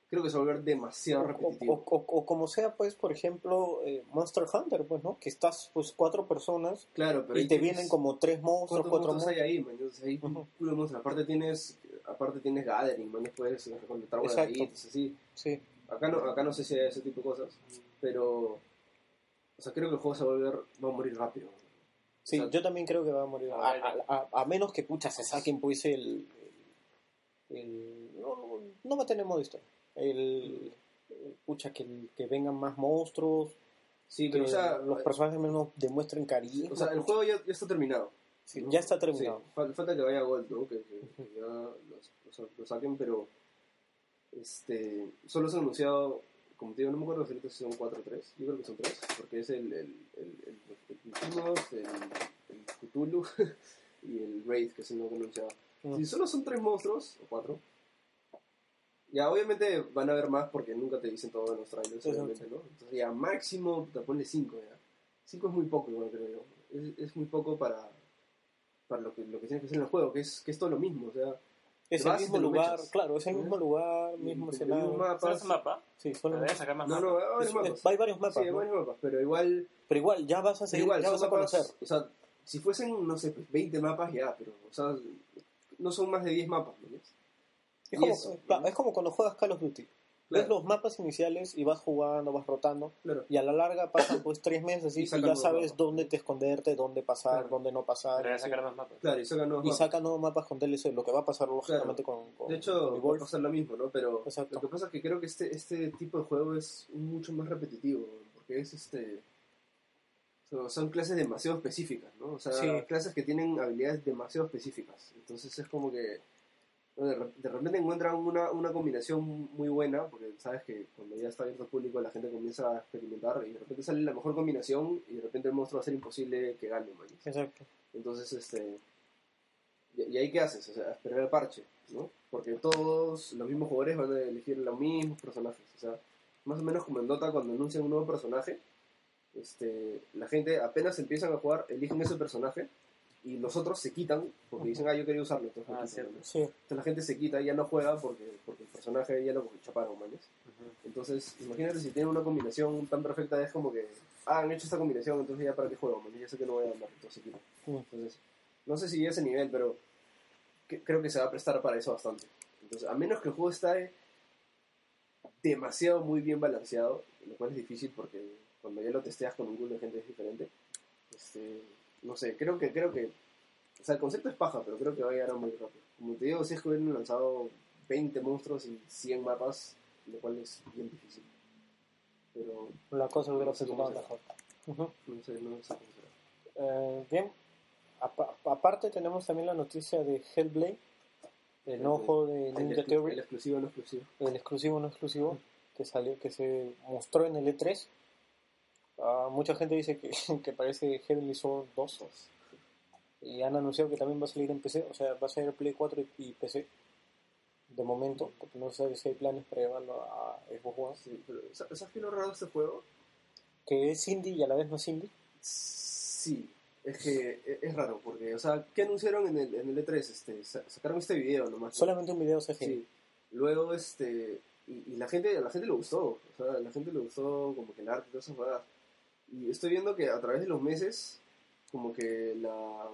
creo que se va a volver demasiado repetitivo. o- o- o como sea, pues, por ejemplo, eh, Monster Hunter, pues, ¿no? Que estás, pues, cuatro personas claro, pero y ahí te vienen como tres monstruos, ¿Cuántos cuatro monstruos hay ahí, man? Entonces, culo de monstruos. Aparte tienes, aparte tienes gathering, man. Después recolectar guardaditos, así. Sí. Acá no, acá no sé si hay ese tipo de cosas, pero... O sea, creo que el juego se va a volver... Va a morir rápido. Sí, O sea, yo también creo que va a morir. A, a- a- a menos que, pucha, se saquen, pues, el... el, no, no, modo historia. El... Pucha, que, que vengan más monstruos, Sí, que pero o sea... los personajes menos demuestren cariño. O sea, el juego ya, ya está terminado. Sí, ¿no? ya está terminado. Sí, falta que vaya a Gold, ¿no? Que, que- ya lo saquen, pero... Este... Solo se ha anunciado... Como te digo, no me acuerdo si son 4 o 3. Yo creo que son 3. Porque es el... El, el, el, el, Infamous, el, el Cthulhu y el Raid, que es el nuevo anunciado. Mm. Si solo son 3 monstruos, o 4... Ya, obviamente van a haber más porque nunca te dicen todo en los trailers, obviamente, ¿no? Entonces ya máximo te ponle 5 ya. 5 es muy poco, igual creo yo. Es, es muy poco para, para lo que, lo que tienes que hacer en el juego, que es, que es todo lo mismo, o sea... Es el mismo lugar, mechas. claro, es el mismo ¿Eh? lugar, mismo escenario. mismos mapas. ¿Solo es un mapa? Sí, solo Debería sacar más No, mapas. no, hay varios mapas. hay varios mapas, Sí, hay ¿no? varios mapas, pero igual, Pero igual, ya vas a seguir, igual ya vas a mapas, conocer. o sea, si fuesen, no sé, pues 20 mapas ya, pero, o sea, no son más de 10 mapas, ¿no? Es como, eso, es como cuando juegas Call of Duty. Ves Claro. los mapas iniciales y vas jugando, vas rotando. Claro. Y a la larga pasan pues tres meses Y y, ya sabes mapas. dónde te esconderte, dónde pasar, Claro. dónde no pasar. Pero sacar más mapas. Claro, y sacan nuevos Y mapas. sacan nuevos mapas con DLC, lo que va a pasar lógicamente con, con De hecho, con va a pasar lo mismo, ¿no? Pero Exacto. lo que pasa es que creo que este, este tipo de juego es mucho más repetitivo, porque es este... so- Son clases demasiado específicas, ¿no? O sea, Sí. clases que tienen habilidades demasiado específicas. Entonces es como que. De, re- de repente encuentran una, una combinación muy buena, porque sabes que cuando ya está abierto al público la gente comienza a experimentar y de repente sale la mejor combinación y de repente el monstruo va a ser imposible que gane, man. Exacto. Entonces, este. ¿Y, y ahí qué haces? O sea, esperar el parche, ¿no? Porque todos los mismos jugadores van a elegir los mismos personajes. O sea, más o menos como en Dota cuando anuncian un nuevo personaje, este, la gente apenas empiezan a jugar, eligen ese personaje y los otros se quitan porque dicen, ah, yo quería usarlo. Entonces, Ah, quitan, cierto. ¿no? Sí. Entonces la gente se quita y ya no juega porque, porque el personaje ya lo chaparon, manes. Ujú. Entonces, imagínate si tienen una combinación tan perfecta, es como que, ah, han hecho esta combinación, entonces ya para qué juego, man, ya sé que no voy a andar, entonces quito. Mm. Entonces, no sé si a ese nivel, pero que- creo que se va a prestar para eso bastante. Entonces, a menos que el juego esté demasiado muy bien balanceado, lo cual es difícil porque cuando ya lo testeas con un grupo de gente es diferente. Este, no sé, creo que, creo que, o sea, el concepto es paja, pero creo que va a llegar muy rápido. Como te digo, si es que hubieran lanzado 20 monstruos y 100 mapas, lo cual es bien difícil. Pero La cosa hubiera cómo funcionado mejor. No sé, no sé cómo será. Eh, bien, Apa- aparte tenemos también la noticia de Hellblade, el nuevo juego de Ninja Theory, el exclusivo no exclusivo. el exclusivo no exclusivo, que salió, que se mostró en el E3. Ah, mucha gente dice que, que parece Heavenly Sword 2 y han anunciado que también va a salir en PC, o sea, va a salir Play 4 y, y PC de momento, porque no sé si hay planes para llevarlo a Xbox One, Sí, pero ¿sa- ¿sabes qué es lo raro de este juego? que es indie y a la vez no es indie. Sí, es que e- es raro, porque, o sea, ¿qué anunciaron en el, en el E3? Este, sa- sacaron este video nomás. ¿no? Solamente un video CGI. Sí. Luego, este, y, y la gente, a la gente le gustó, o sea, a la gente le gustó como que el arte y todas esas jugadas. Y estoy viendo que a través de los meses, como que la,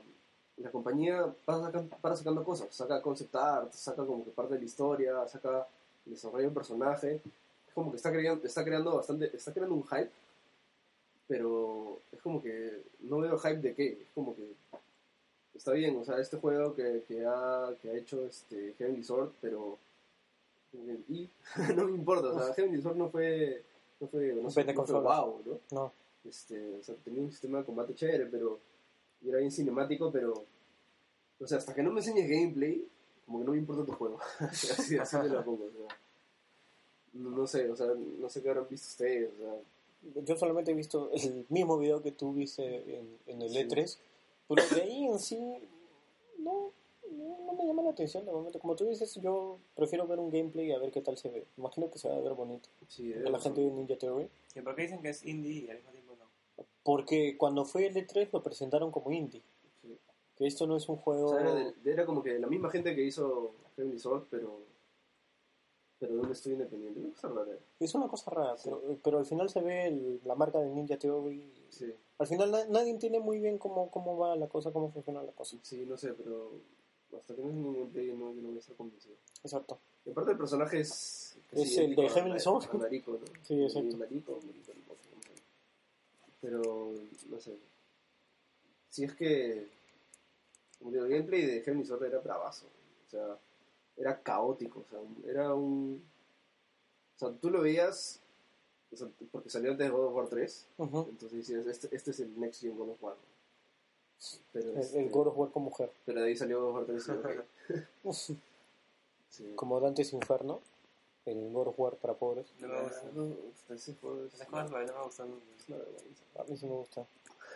la compañía para, sacan- para sacando cosas, saca concept art, saca como que parte de la historia, saca el desarrollo del personaje, es como que está creando, está creando bastante, está creando un hype, pero es como que no veo hype de qué, es como que está bien, o sea, este juego que, que, ha, que ha hecho este Heavenly Sword, pero y no me importa, o sea, Heavenly Sword no fue no fue, no sé, Vende no fue wow, ¿no? No, Este, o sea, tenía un sistema de combate chévere, pero y era bien cinemático, pero o sea, hasta que no me enseñes gameplay, como que no me importa tu juego. así, así me lo pongo, o sea. No, no sé, o sea, no sé qué habrán visto ustedes, o sea, yo solamente he visto el mismo video que tú viste en, en el Sí. E3, pero de ahí en sí no, no, no me llama la atención de momento. Como tú dices, yo prefiero ver un gameplay y a ver qué tal se ve. Imagino que se va a ver bonito. sí, la gente de Ninja Theory. ¿Y por qué dicen que es indie y al mismo tiempo? Porque cuando fue el E3 lo presentaron como indie. sí. Que esto no es un O juego... sea, era, de- era como que la misma gente que hizo Heavenly Sword, pero pero de un estudio independiente. Una cosa rara. Es una cosa rara, Sí. pero, pero al final se ve el- la marca de Ninja Theory. Sí, Al final na- nadie entiende muy bien cómo, cómo va la cosa, cómo funciona la cosa. sí, no sé, pero hasta que no es ningún gameplay no, yo no voy a estar convencido. Exacto. Y aparte el personaje es... Es el de Heavenly Sword. a Nariko, ¿no? Sí, exacto. Nariko, Nariko, no sé cómo se llama. Pero, no sé. Si es que... El gameplay de Heavenly Sword era bravazo. O sea, era caótico. O sea, era un... O sea, tú lo veías... o sea, porque salió antes de God of War 3. Ujú. Entonces decías, este, este es el Next Gen God of War. Pero, El, este, el God of War con mujer. pero de ahí salió God of War 3 y ok. Sí. Como Dante's Inferno. El God of War para pobres. No me gusta. No, ese juego es Esas cosas no me gustan. A mí sí me gusta.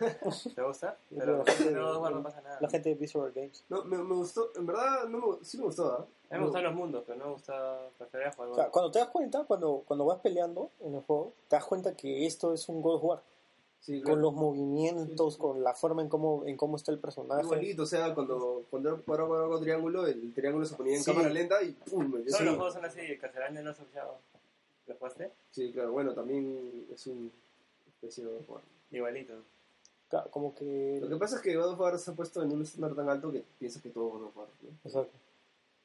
¿Te gusta? Pero no, bueno, no pasa nada. La gente de Visual Games. No, me, me gustó, en verdad, no me, sí me gustó. A mí me gustan los mundos, pero no me gusta preferir jugar. O sea, cuando te das cuenta, cuando, cuando vas peleando en el juego, te das cuenta que esto es un God of War. Sí, Con los movimientos, con la forma en cómo, en cómo está el personaje. Igualito, o sea, cuando, cuando era para jugar con triángulo, el triángulo se ponía en Sí. cámara lenta y ¡pum! me Todos sí. los juegos son así, Castlevania no has escuchado. ¿Lo jugaste? sí, claro, bueno, también es un especie de War. Igualito. Ca- Como que... Lo que pasa es que God of War se ha puesto en un estándar tan alto que piensas que todo God of War, ¿no? Exacto.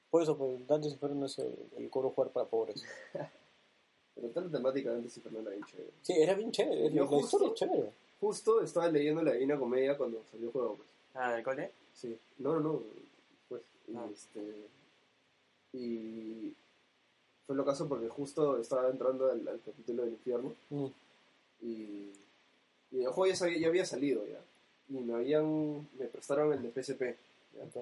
Por eso, pues, Dantes Inferno es el, el coro jugar para pobres. Pero toda la temática de antes Inferno era bien chévere. Sí, era bien chévere. Yo La justo- historia es chévere. Justo estaba leyendo la Divina Comedia cuando salió el juego, pues. Ah, ¿del cole? Sí. No, no, no. Pues, y Ah. este... Y... Fue lo caso porque justo estaba entrando al, al capítulo del infierno Mm. y, y el juego ya, sabía- ya había salido ya. Y me habían... me prestaron el de PSP. ¿ya?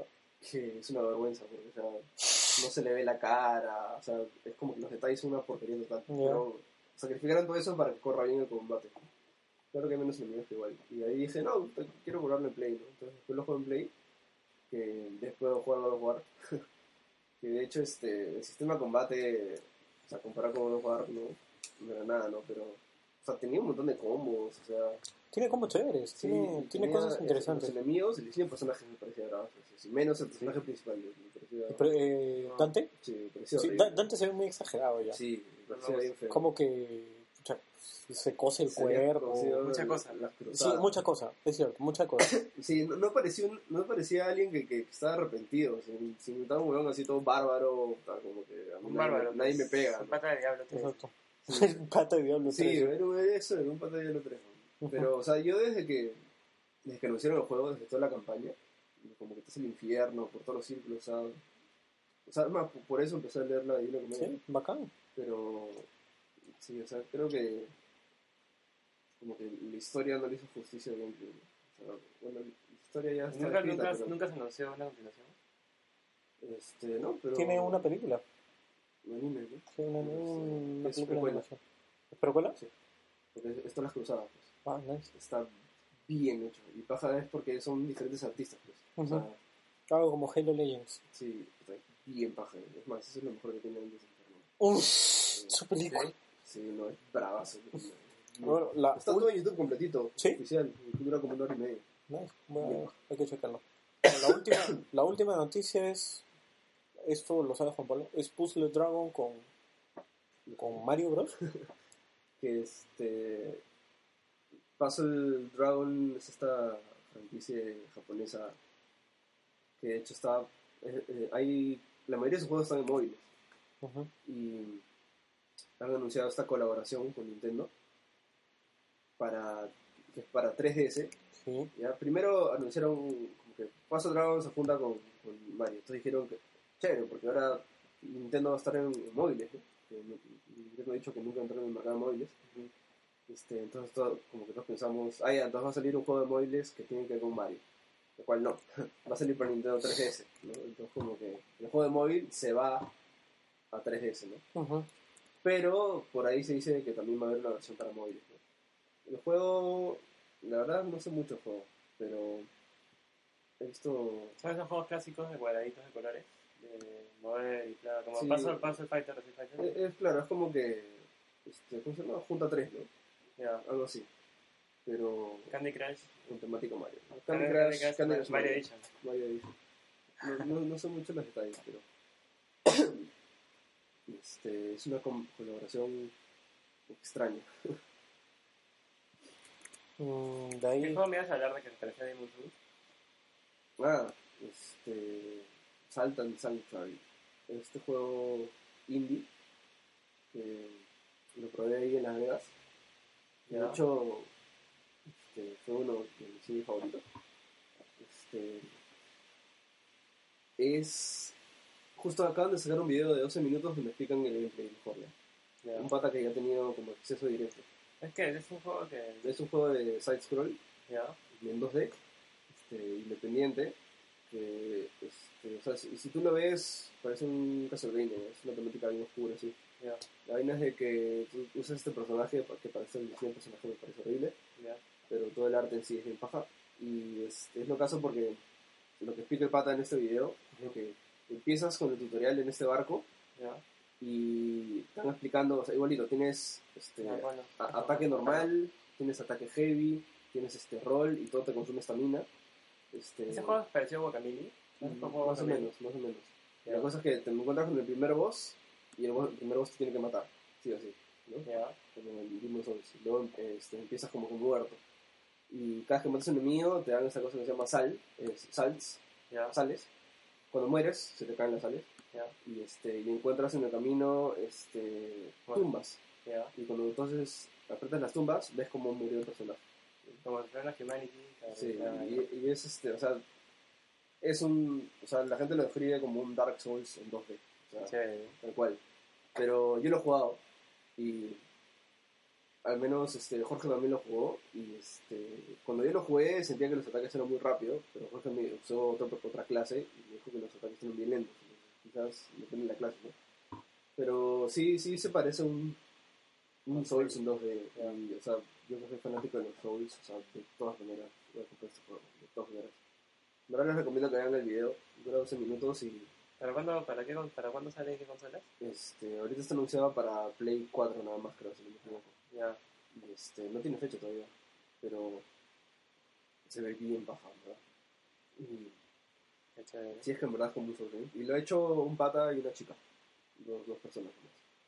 Que es una vergüenza porque, o sea, no se le ve la cara, o sea, es como que los detalles son una porquería total. Ya. Pero sacrificaron todo eso para que corra bien el combate. Claro que hay menos enemigos que igual. Y ahí dije, no, quiero jugarlo en Play, ¿no? Entonces después lo juego en Play, que después de jugar God of War. que de hecho este, el sistema de combate, o sea, comparado con War, no, no era nada, ¿no? Pero, o sea, tenía un montón de combos, o sea... Tiene como chéveres, Sí, tiene, y tiene cosas interesantes. Los enemigos, el diseño de personajes me parecía. Y menos el personaje principal. Eh, Dante, sí, sí, Dante se ve muy exagerado ya. Sí, me parecía bien feo. Como que pucha, se cose el Se cuerpo. cosido mucha las- cosa. las Sí, cruzadas. mucha cosa, es cierto, mucha cosa. Sí, no, no parecía, no parecía alguien que, que estaba arrepentido. Si, si estaba un huevón así todo bárbaro, como que a mí Un nadie, bárbaro. nadie me pega. Un ¿no? pata de diablo. tres. Exacto. Pata de diablo. Sí, era un- eso, era un pata de tres. ¿no? Pero, o sea, yo desde que, desde que anunciaron el juego, desde toda la campaña, como que estás en el infierno, por todos los círculos, o sea, o sea, más, por eso empecé a leer la Divina Comedia. Sí, bacán. Pero, sí, o sea, creo que como que la historia no le hizo justicia gameplay. ¿no? O sea, bueno, la historia ya está Nunca, escrita, nunca, pero, nunca se anunció una continuación. este, no, pero Tiene una película. un anime, ¿no? Sí, una, Sí, una es película de precuela. animación. ¿Es precuela? Sí. Porque esto es las cruzadas, pues. Ah, nice. Está bien hecho. Y paja es porque son diferentes artistas, pues. O sea, Algo como Halo Legends. sí, está bien paja. Es más, eso es lo mejor que tiene antes. Uff, su película. Sí, no, es bravazo. Bueno, la Está todo en YouTube completito, ¿Sí? oficial. Dura como una hora y media. Nice. Bueno, hay que checarlo. La, última, la última noticia es. Esto lo sabe Juan Pablo. Es Puzzle Dragon con, con Mario Bros. que este Puzzle Dragon es esta franquicia japonesa que de hecho está eh, eh, hay la mayoría de sus juegos están en móviles. Y han anunciado esta colaboración con Nintendo para que es para 3DS Sí. ya primero anunciaron como que Puzzle Dragon se junta con, con Mario. Entonces dijeron que chévere porque ahora Nintendo va a estar en, en móviles ¿no? Nintendo ha dicho que nunca entró en el mercado de móviles este, entonces todo- como que todos pensamos ah ya, entonces va a salir un juego de móviles que tiene que ver con Mario lo cual no va a salir para Nintendo 3DS ¿no? entonces como que el juego de móvil se va a 3DS ¿no? Pero por ahí se dice que también va a haber una versión para móviles ¿no? el juego la verdad no sé mucho el juego pero he visto ¿Sabes esos juegos clásicos de cuadraditos de colores? De mover y claro, como Sí. Puzzle, Puzzle Fighter, Fighter. es, es claro es como que este, ¿cómo se llama? junta 3 ¿no? Ya. algo así pero Candy Crush. con temático Mario Candy, Candy Candy Crush Candy Crush Mario Mario. Edition. Mario Edition. No, no, no sé mucho los detalles, pero este, es una colaboración extraña. Mm, de ¿Qué ahí. juego me ibas a hablar de que se parecía a Demon's Souls? Ah, este, Salt and Sanctuary. Este juego indie que lo probé ahí en Las Vegas. De hecho, este, fue uno de mis indies favoritos. Este, es. Justo acaban de sacar un video de 12 minutos donde explican el gameplay mejor. ¿ya? Ya. Un pata que ya ha tenido como acceso directo. Es que es un juego que. Es un juego de side-scroll en 2D, este, independiente, que, este, o sea, si, si tú lo ves, parece un Castlevania, es una temática bien oscura, así. Ya. La vaina es de que tú usas este personaje, que parece del personaje me parece horrible, Ya. pero todo el arte en sí es bien paja, y es, es lo caso porque lo que explica el pata en este video es que empiezas con el tutorial en este barco, Ya. y están explicando, o sea, igualito, tienes este, Ah, bueno. a- ataque normal, tienes ataque heavy, tienes este roll y todo te consume estamina. Este, Ese juego es parecido a Guacamole. mm, ¿Es un juego más o menos, más o menos. La cosa es que te encuentras con el primer boss y el, boss- el primer boss te tiene que matar, sí o sí, ¿no? Ya. Como en el Demon's Souls. Luego este, empiezas como con muerto. Y cada vez que matas a un enemigo te dan esa cosa que se llama sal, es salts, Ya. sales. Cuando mueres, se te caen las sales. Ya, y este y encuentras en el camino este Bueno. tumbas y cuando entonces aprietas las tumbas ves cómo murió el personaje Como una Humanity. sí y, y es este o sea es un o sea la gente lo describe como un Dark Souls en 2D sea, Chévere. tal cual pero yo lo he jugado y al menos este Jorge también lo jugó y este cuando yo lo jugué sentía que los ataques eran muy rápidos pero Jorge me usó otra, otra clase y me dijo que los ataques eran bien lentos quizás depende de la clase ¿no? pero sí sí se parece a un un Souls en 2D y, o sea yo soy fanático de los Souls o sea de todas maneras este de todas maneras en verdad les recomiendo que vean el video dura 12 minutos y ¿Para cuándo, para qué, con- para cuándo sale qué consolas? este ahorita está anunciado para Play 4 nada más creo si no me equivoco Ya. Y, este, no tiene fecha todavía, pero se ve bien baja, ¿verdad? Y sí es que en verdad es como un sobre. Y lo ha hecho un pata y una chica. Dos, dos personas.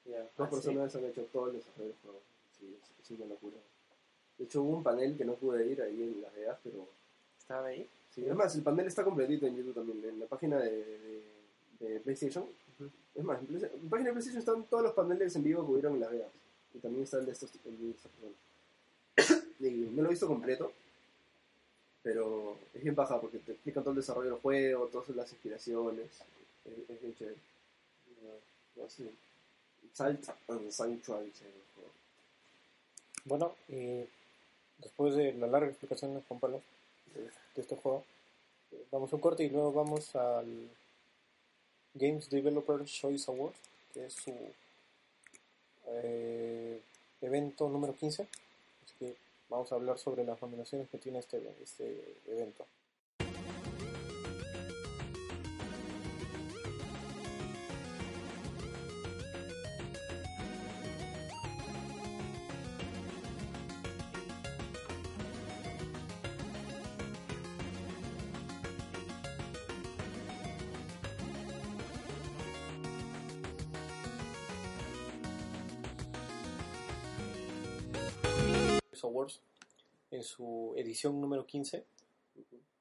Ya. Dos Ah, sí. personas han hecho todo el desarrollo del juego. Sí, es, es una locura. De hecho hubo un panel que no pude ir ahí en Las Vegas, pero... ¿Estaban ahí? Sí, además el panel está completito en YouTube también, en la página de, de, de PlayStation. Es más, en, página de PlayStation están todos los paneles en vivo que hubieron en Las Vegas. Y también está el de estos el de estas personas. Y no lo he visto completo, pero es bien baja porque te explican todo el desarrollo del juego, todas las inspiraciones. Es, es bien chévere. No, no sé. Salt and Sanctuary se. Bueno, y después de la larga explicación de Juan Pablo de, de este juego, eh, vamos a un corte y luego vamos al Games Developer Choice Award, que es su eh, evento número 15. Así que vamos a hablar sobre las nominaciones que tiene este, este evento. Awards en su edición número 15.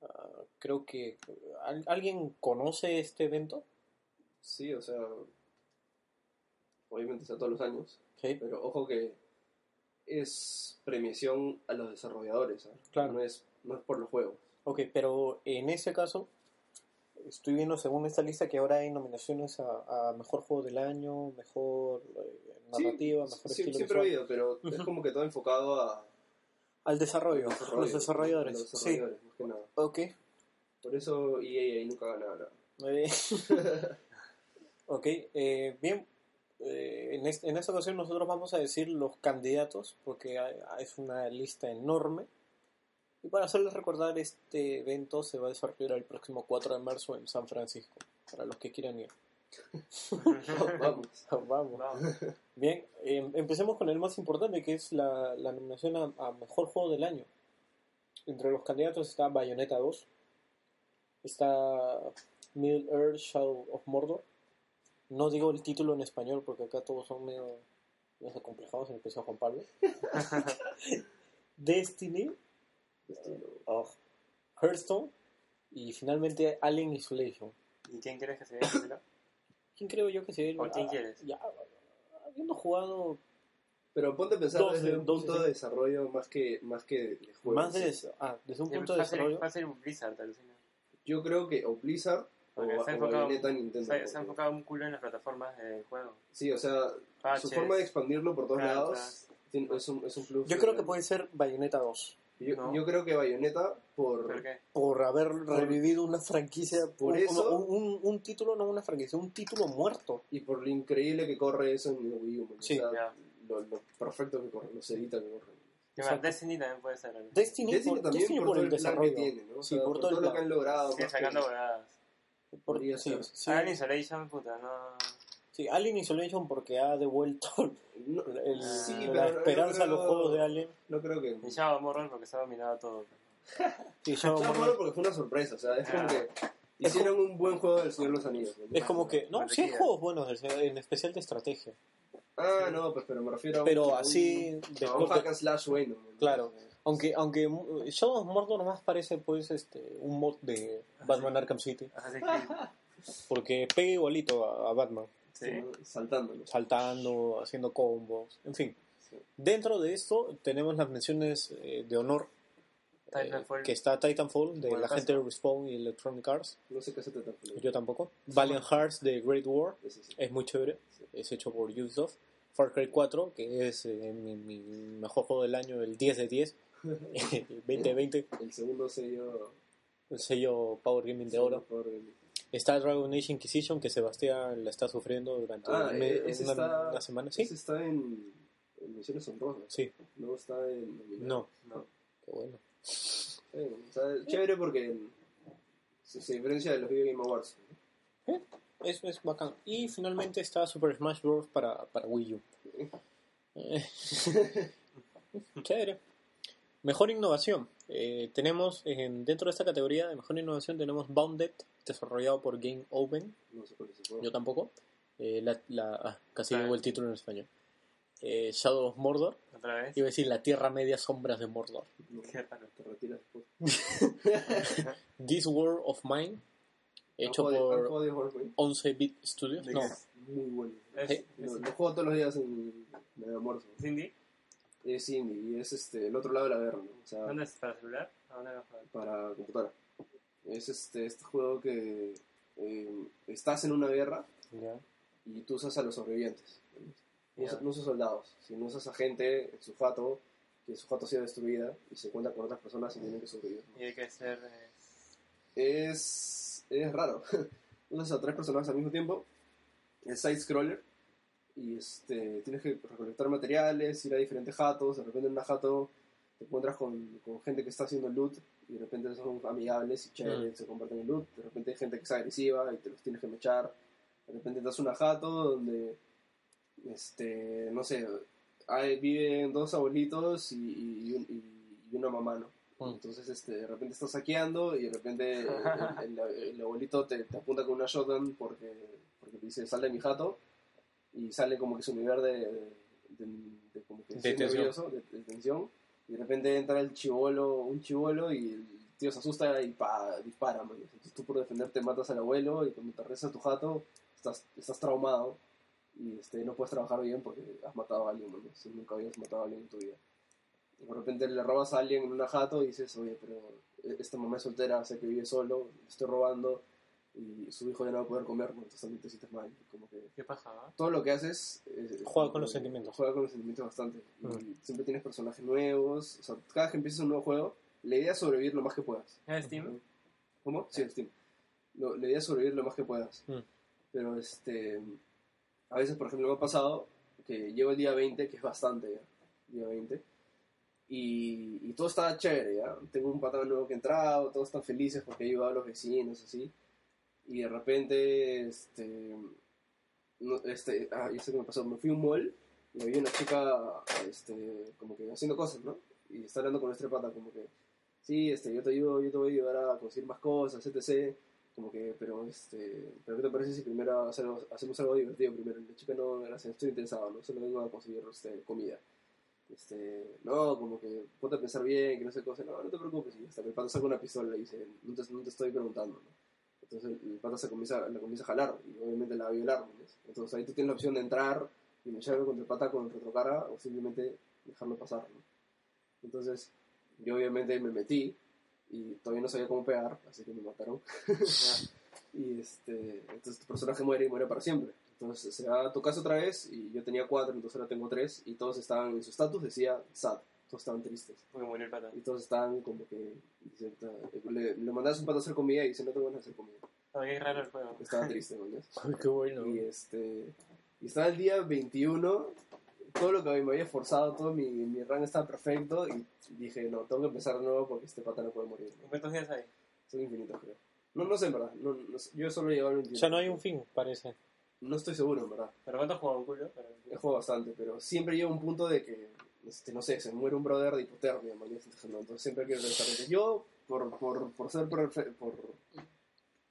Ah, creo que ¿al- alguien conoce este evento. Sí, o sea, obviamente está todos los años, Sí, pero ojo que es premiación a los desarrolladores. Claro. no, es, no es por los juegos. Ok, pero en ese caso, estoy viendo según esta lista que ahora hay nominaciones a, a mejor juego del año, mejor eh, narrativa, Sí, mejor sí, estilo siempre ha habido, pero es como que todo enfocado a Al desarrollo, desarrollo, los desarrolladores. los Sí, desarrolladores, más que nada. ok. Por eso EA ahí nunca gana nada. Eh, ok, eh, bien. eh, en, este- en esta ocasión nosotros vamos a decir los candidatos, porque hay- es una lista enorme. Y para hacerles recordar, este evento se va a desarrollar el próximo 4 de marzo en San Francisco, para los que quieran ir. Vamos. Vamos. Vamos. Bien, em, empecemos con el más importante, que es la, la nominación a, a Mejor Juego del Año. Entre los candidatos está Bayonetta 2, está Middle Earth Shadow of Mordor. No digo el título en español porque acá todos son medio, medio acomplejados, en especial Juan Pablo. Destiny, Destino. of Hearthstone y finalmente Alien Isolation. ¿Y quién quieres que se vea primero? ¿Quién creo yo que se ¿O quién quieres? Ya, habiendo jugado Pero ponte a pensar Dos desde de- un dos punto de- de desarrollo más que, más que de juegos. más de, ah, desde un punto de desarrollo. Va a ser un Blizzard, alucina. Yo creo que o Blizzard o, Porque o se ha enfocado- Bayonetta Nintendo. Se, se ha enfocado un culo en las plataformas del juego. Sí, o sea, su forma de expandirlo por todos Claro, lados es, un, es un plus. Yo creo que puede ser Bayonetta 2. Yo, ¿no? yo creo que Bayonetta por... ¿Por? Por haber revivido una franquicia. por un, eso- Un, un- un título, no una franquicia, un título muerto. Y por lo increíble que corre eso en el Wii U. Sí. o sea, Ya. lo, lo perfecto que corre, lo sedita que corre. ¿Qué más? Exacto. Destiny también puede ser. algo. Destiny, Destiny por, también Destiny por, por todo el el desarrollo. que tiene, ¿no? O Sí, sea, por todo todo lo que han logrado. Que- sacando huevadas. Por- Podría sí, ser. sí, Alien Isolation, puta, no. Sí, Alien Isolation porque ha devuelto No, el- sí, la pero no esperanza a los juegos de Alien. No creo que... Y Shadow Morrow porque se ha dominado todo. Sí, Shadow Morrow- porque fue una sorpresa, o sea, es como Ah. que hicieron un buen juego del Señor de los Anillos. ¿no? es como que. No, sí hay juegos buenos, en especial de estrategia. Ah, no, pues pero me refiero a un, Pero un- así, a un de- hack and slash bueno. ¿no? Claro. Aunque, aunque Shadow of Mordor más parece pues este un mod de Batman Arkham City. Creed. porque pega igualito a, a Batman, Sí. saltando. haciendo combos, en fin. Sí. Dentro de esto tenemos las menciones eh, de honor, eh, Titanfall. que está Titanfall, de Buen la caso. gente de Respawn y Electronic Arts, No sé qué trata. pero- yo tampoco. Valiant Hearts de Great War, sí. es muy chévere, es hecho por Ubisoft. Far Cry 4, que es eh, mi, mi mejor juego del año, el 10 de 10, el 2020, El segundo sello. el sello Power Gaming de oro. Por el- Está Dragon Age Inquisition, que Sebastián la está sufriendo durante Ah, un mes- eh, ese una, está- una semana. ¿Sí? Ese está en, en Misiones Honrosas. Sí, No está en. nominado. no, No. qué bueno. O sea, chévere porque se, se diferencia de los Video Game Awards. Es, es bacán. Y finalmente está Super Smash Bros. para, para Wii U. Eh, Chévere. Mejor innovación. Eh, tenemos en- dentro de esta categoría de mejor innovación tenemos Bounded, desarrollado por Game Open. No sé cuál es el juego. Yo tampoco. Eh, la, la- ah, casi digo el título en español. Eh, Shadow of Mordor. Otra vez. Iba a decir La Tierra Media Sombras de Mordor. No, Qué raro. te retiras después. This World of Mine. Hecho ¿Han jugado- han por de Warframe? 11-bit Studios. ¿De No? Muy bueno. Es, Eh, Lo, es lo juego todos los días en en almuerzo. Cindy. Es indie y es este, el otro lado de la guerra, ¿no? O sea, ¿Dónde es? ¿Para celular? ¿A dónde vas a jugar? para computadora. Es este, este juego que eh, estás en una guerra y tú usas a los sobrevivientes. No, Ya. usas- no usas soldados, sino usas a gente en su fato, que su fato ha sido destruida y se encuentra con otras personas y tienen que sobrevivir. ¿no? Y hay que ser. eh, Es, es raro. usas a tres personajes al mismo tiempo. Es side-scroller. Y este, tienes que recolectar materiales, ir a diferentes jatos. De repente en una jato te encuentras con, con gente que está haciendo loot. Y de repente son amigables y chéveres, Mm. se comparten el loot. De repente hay gente que es agresiva y te los tienes que mechar. De repente das una jato donde, este, no sé, hay, viven dos abuelitos y, y, y- y una mamá, ¿no? Mm. Entonces, este, de repente estás saqueando y de repente el, el- el- el abuelito te, te apunta con una shotgun porque, porque te dice, sal de mi jato y sale como que su nivel de, de, de como que tensión. nervioso, de tensión, y de repente entra el chivolo, un chivolo y el tío se asusta y pa, dispara, man. Entonces tú por defenderte matas al abuelo y cuando te regresas a tu jato estás, estás traumado y este, no puedes trabajar bien porque has matado a alguien, man, si nunca habías matado a alguien en tu vida. Y de repente le robas a alguien en una jato y dices, oye, pero esta mamá es soltera, sé que vive solo, estoy robando y su hijo ya no va a poder comer, ¿no? entonces también te sientes mal. Como que ¿Qué pasaba? todo lo que haces es- Juega con eh, los sentimientos. Juega con los sentimientos bastante. Y Mm. siempre tienes personajes nuevos. O sea, cada vez que empiezas un nuevo juego, la idea es sobrevivir lo más que puedas. ¿Es Steam? ¿Cómo? Sí, en Steam. Lo- la idea es sobrevivir lo más que puedas. Mm. Pero este. A veces, por ejemplo, me ha pasado que llego el día 20, que es bastante ya. Día 20. Y, y todo está chévere, ¿ya? Tengo un patrón nuevo que ha entrado, todos están felices porque he ayudado a los vecinos, así. Y de repente, este. No, este, ah, ya sé qué me pasó. Me fui a un mall y había una chica, este, como que haciendo cosas, ¿no? Y está hablando con nuestra pata, como que, sí, este, yo te ayudo, yo te voy a ayudar a conseguir más cosas, etc. Como que, pero, este, pero ¿qué te parece si primero hacemos, hacemos algo divertido primero? La chica no, gracias, estoy interesado, ¿no? Solo vengo a conseguir, este, comida. Este, no, como que ponte a pensar bien, que no sé qué cosa, no, no te preocupes. Y hasta que el pata saca una pistola y dice, no te, no te estoy preguntando, ¿no? Entonces el pata se comienza, la comienza a jalar y obviamente la va a violar. Entonces ahí tú tienes la opción de entrar y mecharme contra el pata con retrocara o simplemente dejarlo pasar. Entonces yo obviamente me metí y todavía no sabía cómo pegar, así que me mataron. y este, entonces tu personaje muere y muere para siempre. Entonces se va a tu casa otra vez y yo tenía cuatro, entonces ahora tengo tres y todos estaban en su estatus, decía sad, todos estaban tristes. Porque murió el pata. Y todos estaban como que, dice, le, le mandas un pato a hacer comida y dice, no te van a hacer comida. Oye, es raro el juego. Estaba triste, ¿no? Ay, qué bueno. Y este, y estaba el día 21, todo lo que me había esforzado, todo mi, mi rango estaba perfecto y dije, no, tengo que empezar de nuevo porque este pata no puede morir. ¿no? ¿Cuántos días hay? Son infinitos, creo. No, no sé, en verdad. No, no sé. yo solo he llegado al 21. O sea, no hay un fin, parece. No estoy seguro, en verdad. ¿Pero cuántos juegan un culo? He jugado bastante, pero siempre llega un punto de que, este, no sé, se muere un brother de hipotermia, no, entonces siempre hay que. Entonces, Yo, por, por, por ser profe- por,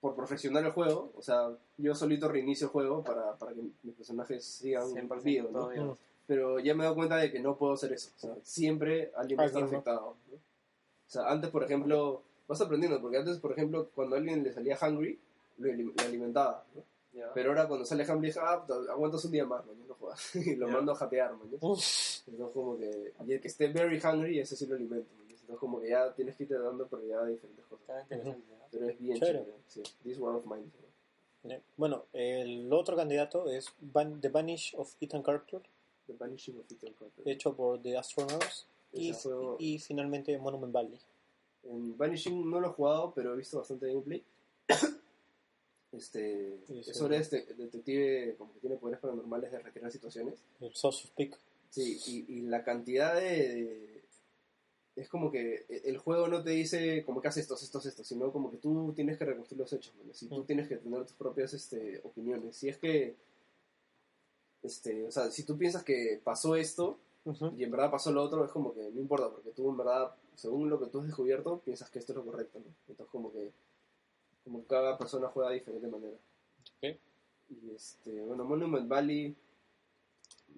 por profesional el juego, o sea, yo solito reinicio el juego para, para que mis personajes sigan 100% vivos, ¿no? todavía. Pero ya me he dado cuenta de que no puedo hacer eso. O sea, siempre alguien va a estar afectado. ¿no? O sea, antes, por ejemplo, vas aprendiendo, porque antes, por ejemplo, cuando a alguien le salía hungry, lo alimentaba, ¿no? Pero ahora cuando sale dije, ah, aguantas un día más, man, no jodas. y lo mando a jatear, man. Entonces como que, y el que esté very hungry, ese sí lo alimento, man. Entonces como que ya tienes que irte dando prioridad a diferentes cosas. Pero es bien Chévere. chévere, sí. This War of Mine. Bueno, el otro candidato es The Vanish of Ethan Carter, The Vanishing of Ethan Carter. hecho por The Astronauts, y, juego- y finalmente Monument Valley. En Vanishing no lo he jugado, pero he visto bastante gameplay. Este, Sí, sí. es sobre este detective como que tiene poderes paranormales de recrear situaciones. El Source Peak. Sí, y, y la cantidad de, de- Es como que el juego no te dice como que haces esto, esto, esto, sino como que tú tienes que reconstruir los hechos, ¿no? Si tú Mm. tienes que tener tus propias este, opiniones. Si es que... Este, o sea, si tú piensas que pasó esto y en verdad pasó lo otro, es como que no importa, porque tú en verdad, según lo que tú has descubierto, piensas que esto es lo correcto, ¿no? Entonces como que, como cada persona juega de diferente manera. Ok. Y este, bueno, Monument Valley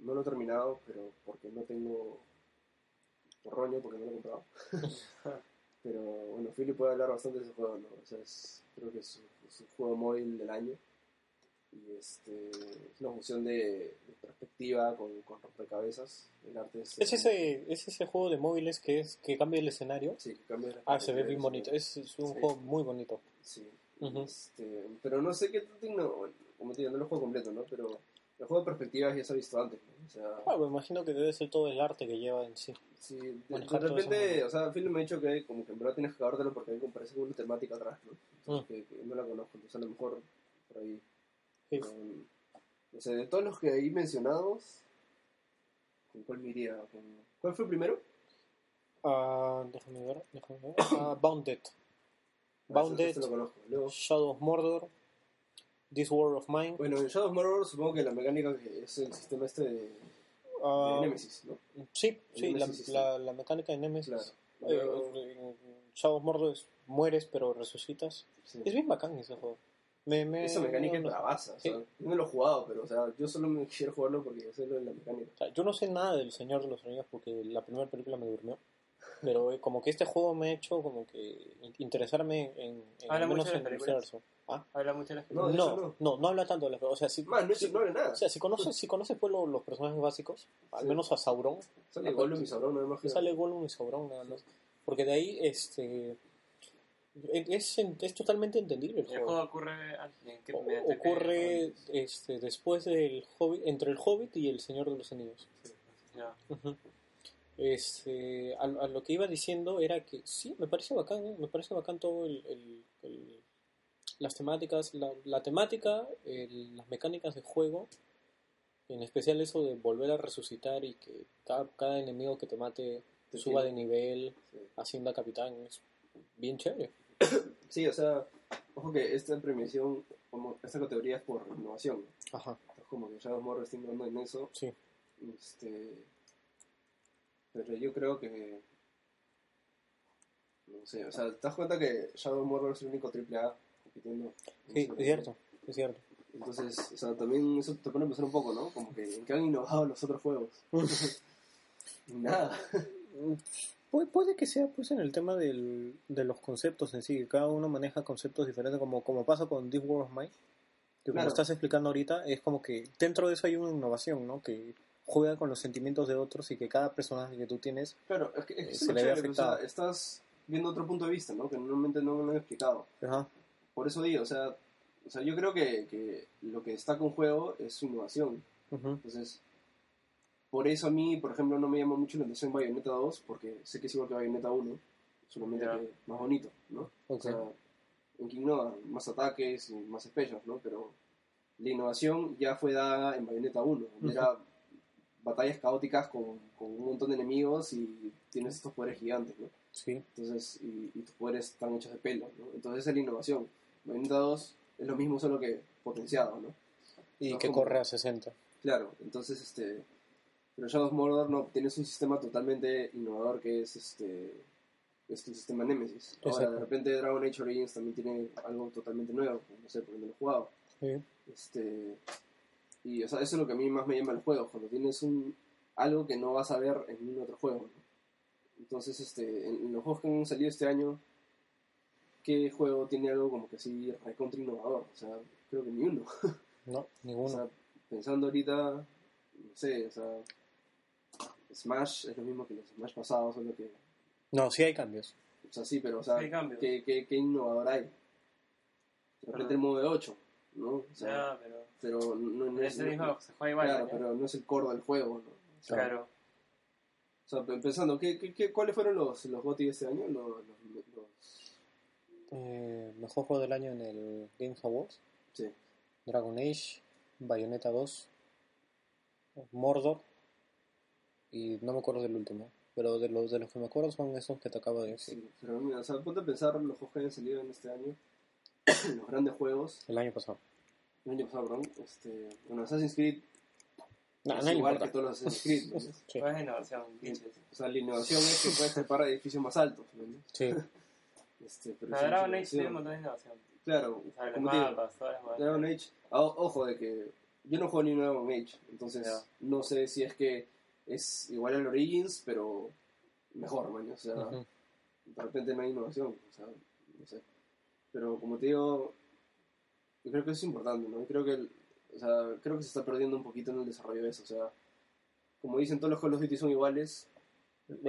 no lo he terminado, pero porque no tengo roño, porque no lo he comprado. pero bueno, Philip puede hablar bastante de ese juego, ¿no? O sea, es, creo que es su, su juego móvil del año. Y este, es una función de, de perspectiva con, con rompecabezas. El arte es... Es ese, es ese juego de móviles que es que cambia el escenario. Sí, que cambia la Ah, se ve bien bonito. Es, es un Sí. juego muy bonito. Sí. Este, pero no sé qué tanto igno- como te digo, no lo juego completo, ¿no? Pero el juego de perspectivas ya se ha visto antes, ¿no? O sea, Ah, me imagino que debe ser todo el arte que lleva en sí. sí, de, repente, ¿no? o sea, Phil me ha dicho que como que en verdad tienes que acabártelo porque hay como parece como una temática atrás, ¿no? Entonces, que, que no la conozco, entonces a lo mejor por ahí. Sí. o sea, de todos los que ahí mencionados, ¿con cuál me iría? ¿Con- ¿Cuál fue el primero? Ah, déjame ver, déjame ver. Ah, Bounded. Bounded, Shadow of Mordor, This War of Mine. bueno, en Shadow of Mordor supongo que la mecánica es el sistema este de, de Ah, Nemesis, ¿no? sí, sí, la, Nemesis, la, la mecánica de Nemesis. Claro. Eh, Shadow of Mordor es mueres pero resucitas. sí. Es bien bacán ese juego. Me, me, Esa mecánica es no- bravaza, o Sí. sea, yo no lo he jugado, pero o sea, yo solo me quiero jugarlo porque yo sé lo de la mecánica. o sea, yo no sé nada del Señor de los Anillos porque la primera película me durmió. Pero eh, como que este juego me ha hecho como que in- interesarme en, en Habla al menos mucho de en las el películas. universo. ¿Ah? Habla mucho de las No, películas. No, no, no. no, habla tanto de las O sea, si, Man, no, es- si- no habla nada. o sea, si conoces, si conoces pues, lo- los personajes básicos, al Sí. menos a Sauron, Sale Gollum y Sauron, nada más que... sale Gollum y Sauron nada más. Porque de ahí, este... Es, es totalmente entendible el El juego. juego ocurre en qué- O- ocurre este, después del Hobbit, entre el Hobbit y el Señor de los Anillos. Ya. Ujú. Este, a, a lo que iba diciendo era que sí, me parece bacán, ¿eh? me parece bacán todo el, el- el- las temáticas, la, la temática, el- las mecánicas de juego, en especial eso de volver a resucitar y que cada, cada enemigo que te mate Te suba de nivel, Sí. hacienda capitán, es bien chévere. Sí, o sea, ojo que esta premiación, como esta categoría es por innovación. ¿no? Ajá, como que está innovando en eso. sí. Este, pero yo creo que... No sé, o sea, ¿te das cuenta que Shadow Mordor es el único AAA compitiendo? en Sí, es cierto, es cierto. Entonces, o sea, también eso te pone a pensar un poco, ¿no? Como que en qué han innovado los otros juegos. Nada. Pu- puede que sea pues en el tema del, de los conceptos en sí, que cada uno maneja conceptos diferentes, como, como pasa con Deep World of Mine, que como Claro. estás explicando ahorita, es como que dentro de eso hay una innovación, ¿no? Que juega con los sentimientos de otros y que cada personaje que tú tienes, Claro, es que, es que Eh, se le ve chévere, o sea, afectado. estás viendo otro punto de vista, ¿no? Que normalmente no me han explicado. ajá, Por eso digo, o sea, o sea yo creo que, que lo que destaca un juego es su innovación. ujú, Entonces, por eso a mí, por ejemplo, no me llama mucho la atención Bayonetta 2, porque sé que es igual que Bayonetta 1, solamente Ya. que más bonito, ¿no? ok. O sea, en innova, más ataques y más specials, ¿no? Pero la innovación ya fue dada en Bayonetta 1, donde Ujú. era batallas caóticas con, con un montón de enemigos y tienes estos poderes gigantes, ¿no? sí, Entonces, y, y tus poderes están hechos de pelo, ¿no? Entonces esa es la innovación. Bayonetta 2 es lo mismo, solo que potenciado, ¿no? y No, que como- corre a 60. Claro, entonces, este... Pero Shadow of Mordor no, tienes un sistema totalmente innovador que es este... Es tu sistema Nemesis. Ahora, Exacto. de repente Dragon Age Origins también tiene algo totalmente nuevo, no sé, porque no lo he jugado. Sí. Este, y o sea, eso es lo que a mí más me llama el juego, cuando tienes un algo que no vas a ver en ningún otro juego. ¿no? Entonces, este, en, en los juegos que han salido este año, ¿qué juego tiene algo como que así recontra innovador? O sea, creo que ni uno. No, O ninguno. sea, pensando ahorita, no sé, o sea, Smash es lo mismo que los Smash pasados, solo que, no, sí hay cambios. o sea, sí, pero, o sea, Hay cambios. ¿qué, qué, qué innovador hay? De repente Ajá. el modo de 8, ¿no? O sea, Ya, pero. Pero no, no Es el mismo, no- se juega igual. claro, ¿no? pero no es el core del juego, ¿no? Claro. O sea, pensando, ¿qué, qué, qué- cuáles fueron los, los GOTY de este año? Los, los- los- Eh, mejor juego del año en el Games Awards. sí. Dragon Age, Bayonetta 2, Mordor y no me acuerdo del último. Pero de los, de los que me acuerdo son esos que te acabo de decir. Sí, pero mira, o sea, ponte a pensar los juegos que han salido en este año, los grandes juegos, El año pasado. El año pasado, perdón, este, bueno, Assassin's Creed No, es no igual importa. que todos los Assassin's Creed, ¿no? Sí, Pues es innovación. O sea, la innovación es que puedes trepar a edificios más altos, ¿no? sí. Este, pero La Dragon Age tiene un montón de innovación. Claro, O sea, como te mapas. Dragon Age, o- ojo de que yo no juego ni Dragon Age, entonces no sé si es que es igual al Origins, pero mejor, man, o sea, de repente no hay innovación, o sea, no sé. Pero como te digo, yo creo que eso es importante, ¿no? Creo que, el- o sea, creo que se está perdiendo un poquito en el desarrollo de eso, o sea, como dicen todos los Call of Duty son iguales,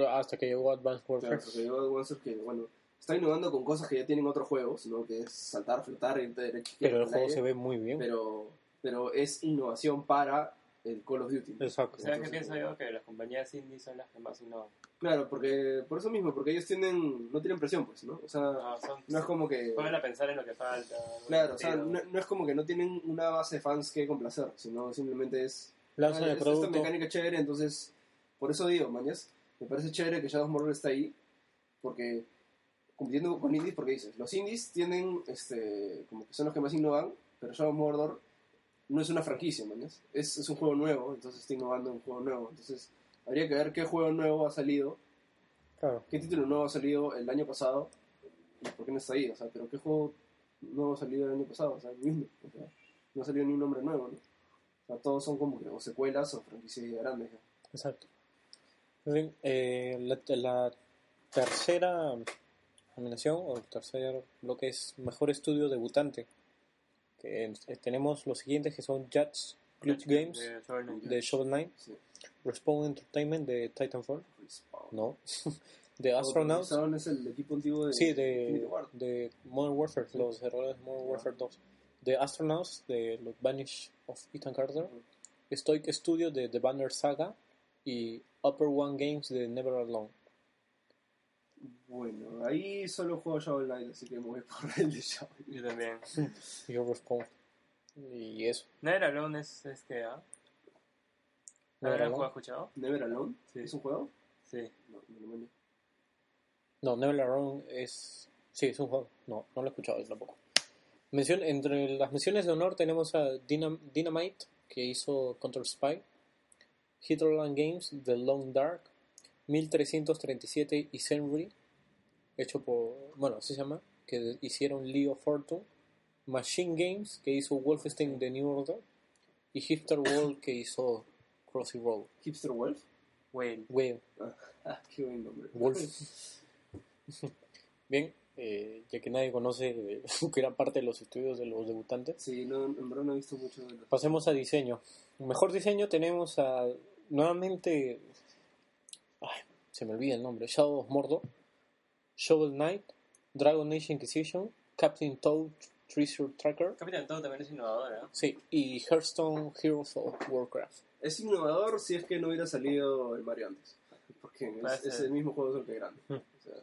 Hasta que llegó Advanced claro, Warfare. porque yo Advanced Warfare que, bueno, está innovando con cosas que ya tienen otros juegos, ¿no? Que es saltar, flotar, irte derecho, pero el juego se ve muy bien. pero, pero es innovación para el Call of Duty. Exacto. ¿Sabes qué pienso yo? Que las compañías indie son las que más innovan. Claro, porque por eso mismo, porque ellos tienen, no tienen presión, pues, ¿no? O sea, No, son, no es como que... Ponen a pensar en lo que falta. Claro, o sea, no, no es como que no tienen una base de fans que complacer, sino simplemente es... Lanzan "Ah, el esta producto. mecánica chévere, entonces... Por eso digo, mañas, me parece chévere que Shadow Mordor está ahí, porque compitiendo con indies, porque dices, los indies tienen, este, como que son los que más innovan, pero Shadow Mordor no es una franquicia, mañas, es, es un juego nuevo, entonces está innovando en un juego nuevo, entonces habría que ver qué juego nuevo ha salido Claro. qué título nuevo ha salido el año pasado y por qué no está ahí, o sea, pero qué juego nuevo ha salido el año pasado, o sea, o sea, no ha salido ni un nombre nuevo, ¿no? O sea, todos son como que o secuelas o franquicias grandes. ya. Exacto. Eh, la, la tercera nominación, o el tercer bloque es Mejor Estudio Debutante. Eh, tenemos los siguientes que son Judge Glitch Games De Shovel Knight. de Shovel Knight, Sí. Respawn Entertainment de Titanfall, Respawn. no, de Astronauts, es el equipo antiguo de sí, de, de Modern Warfare, Sí. los errores de Modern Warfare 2, de Astronauts de los Vanish of Ethan Carter. Stoic Studio de The Banner Saga y Upper One Games de Never Alone. Bueno, ahí solo juego Shovel Knight, así que me voy por el de Shovel. Yo también. Yo Respawn. Y eso. Never Alone es, es que, ¿ah? Never ¿Habrán Alone. jugado escuchado? Never Alone, Sí. ¿es un juego? Sí. No, no, no, no. No, Never Alone es. Sí, es un juego. No, no lo he escuchado yo tampoco. Mención, entre las menciones de honor tenemos a Dynam- Dynamite, que hizo Counter Spy, Hitlerland Games, The Long Dark, 1337 y Senry, hecho por. Bueno, así se llama, que hicieron Leo Fortune, Machine Games, que hizo Wolfenstein The New Order, y Hipster World, que hizo Crossy Road. Hipster Wolf. Whale. Wave. Ah, qué buen nombre. Wolf. Bien, eh, ya que nadie conoce eh, que era parte de los estudios de los debutantes, Sí, no, en verdad no he visto mucho de los... pasemos a diseño. Mejor diseño tenemos a nuevamente, ay, se me olvida el nombre, Shadow of Mordor, Shovel Knight, Dragon Age Inquisition, Captain Toad Treasure Tracker, Capitán Todo también es innovador, ¿eh? sí, y Hearthstone Heroes of Warcraft. Es innovador si es que no hubiera salido el Mario antes. Porque es, es el mismo juego solo que grande. Hmm. O sea,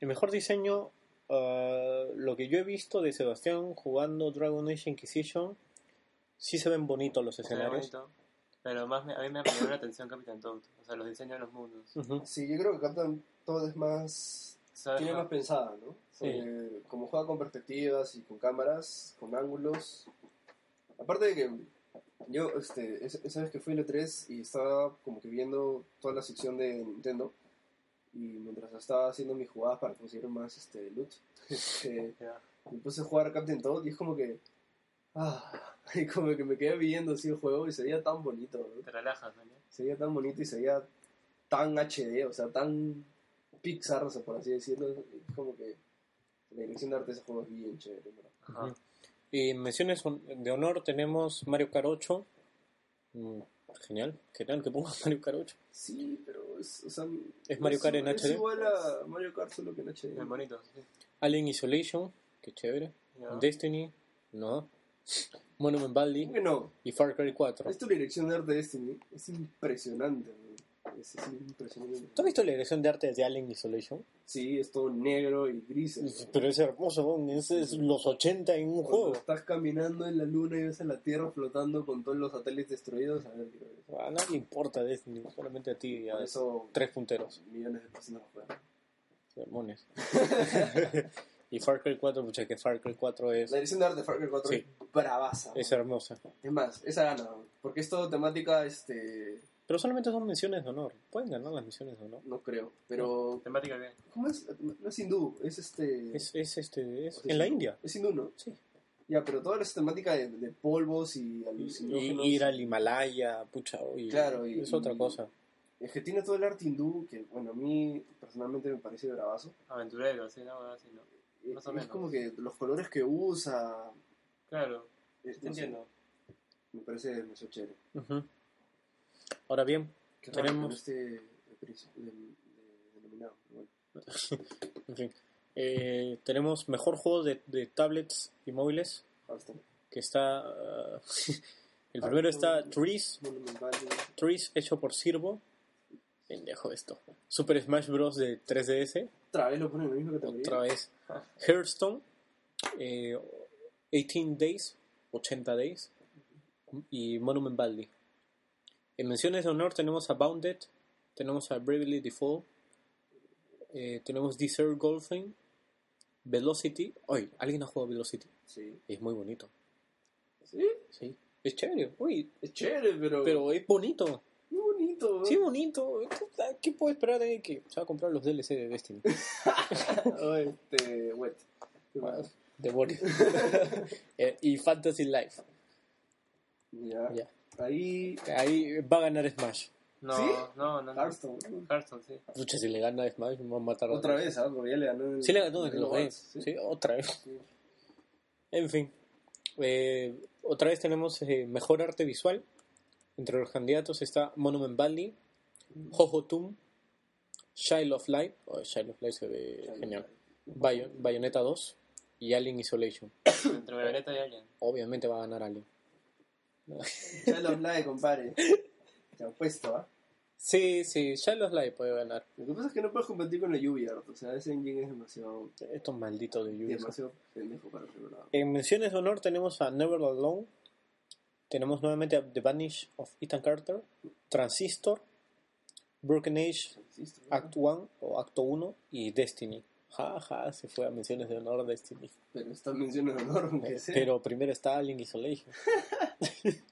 El mejor diseño, ah, lo que yo he visto de Sebastián jugando Dragon Age Inquisition, sí se ven bonitos los escenarios. Pero más me- a mí me llamó la atención Capitán Toad. O sea, los diseños de los mundos. Ujú. sí, yo creo que Captain todo es más... ¿Sabes? Tiene más pensada, ¿no? Sí. Porque como juega con perspectivas y con cámaras, con ángulos... Aparte de que yo, este, es- esa vez que fui a E3 y estaba como que viendo toda la sección de Nintendo y mientras estaba haciendo mis jugadas para conseguir más este, loot, este, Ya. me puse a jugar Captain Toad y es como que... Ah, y como que me quedé viendo así el juego y se veía tan bonito, ¿no? Te relajas, ¿no? Se veía tan bonito y se veía tan HD, o sea, tan Pixar, o sea, por así decirlo. Es como que La dirección de arte de ese juego es bien chévere, ¿verdad? Ajá. Y en menciones de honor tenemos Mario Kart 8. Mm, genial, genial que pongas Mario Kart 8. Sí, pero es, o sea, ¿Es Mario Kart en es HD? igual a Mario Kart, solo que en HD. Bonito. Sí. Alien Isolation, que chévere. Destiny, no. Monument Valley ¿Cómo que no? y Far Cry 4. Esta dirección de arte de Destiny es impresionante. Es, es impresionante. ¿Tú has visto la dirección de arte de Alien Isolation? Sí, es todo negro y gris. Pero es hermoso, weón. ese es los 80 en un Cuando juego. estás caminando en la luna y ves a la Tierra flotando con todos los satélites destruidos, a ver. A nadie importa solamente a ti y a eso tres punteros. millones de personas. Sermones. y Far Cry 4, pucha, que Far Cry 4 es, La dirección de arte de Far Cry 4 Sí. es bravaza. es hermosa. Es más, esa gana, porque es todo temática, este, Pero solamente son menciones de honor. Pueden ganar las misiones de honor. no creo, pero Temática bien. ¿cómo es? No es hindú, es este, Es, es este, es o sea, en la hindú. India. Es hindú, ¿no? Sí. Ya, pero toda esa temática de, de polvos y Y, alucinógenos. ir al Himalaya, pucha, y, Claro, y- es otra y- cosa. Es que tiene todo el arte hindú que, bueno, a mí personalmente me parece bravazo. Aventurero, sí, no, así, ¿no? Eh, Más o es menos. como que los colores que usa. Claro, eh, te no sé, entiendo. me parece demasiado chévere. Ujú. Ahora bien, Qué Tenemos- que de, de- de- denominado. Bueno, en fin, eh, tenemos mejor juego de, de tablets y móviles, Hearthstone. que está... ah, el primero está Trees. Trees hecho por Sirvo. Pendejo esto. Super Smash Bros. de 3DS. Otra vez lo ponen en la misma categoría. Otra vez. Hearthstone. eh, 18 Days. 80 Days. Y Monument Valley. En menciones de honor tenemos a Bounded. Tenemos a Bravely Default. eh, tenemos Desert Golfing. Velocity. Oye, ¿alguien ha jugado Velocity? Sí. Es muy bonito. Sí, Sí. Es chévere. Uy, es chévere, pero. pero es bonito. Muy bonito. Sí, bonito. ¿Qué puedo esperar de que se va a comprar los DLC de Destiny? Oh, este. Wet. De Boris. Eh, y Fantasy Life. Ya. Ya. Ahí. Ahí va a ganar Smash. No, ¿Sí? no, no. no. Hearthstone. Hearthstone, sí. Pucha, si le gana a Smash, me va a matar Otra vez, ¿ah? Porque ya le ganó. el- Sí le ganó el en los Games. Sí, otra vez. Sí. En fin. Eh, otra vez tenemos eh, mejor arte visual. Entre los candidatos está Monument Valley, Jojo Tomb, Child of Light. Oh, Child of Light se ve genial. Bayo- Bayonetta 2 y Alien Isolation. Entre Bayonetta y Alien. Obviamente va a ganar Alien. Ya lo hablaba, compadre. Te apuesto, ¿ah? Sí, sí, Child of Light puede ganar. Lo que pasa es que no puedes competir con la lluvia, o sea, ese engine es demasiado, Estos malditos de Ubisoft. demasiado pendejo para ser verdad. En menciones de honor tenemos a Never Alone. Tenemos nuevamente a The Vanish of Ethan Carter, Transistor, Broken Age, ¿no? Act 1 o Acto 1 y Destiny. Ja, ja, se fue a menciones de honor Destiny. Pero esta mención de honor, aunque sea. Pero primero está Alien Isolation.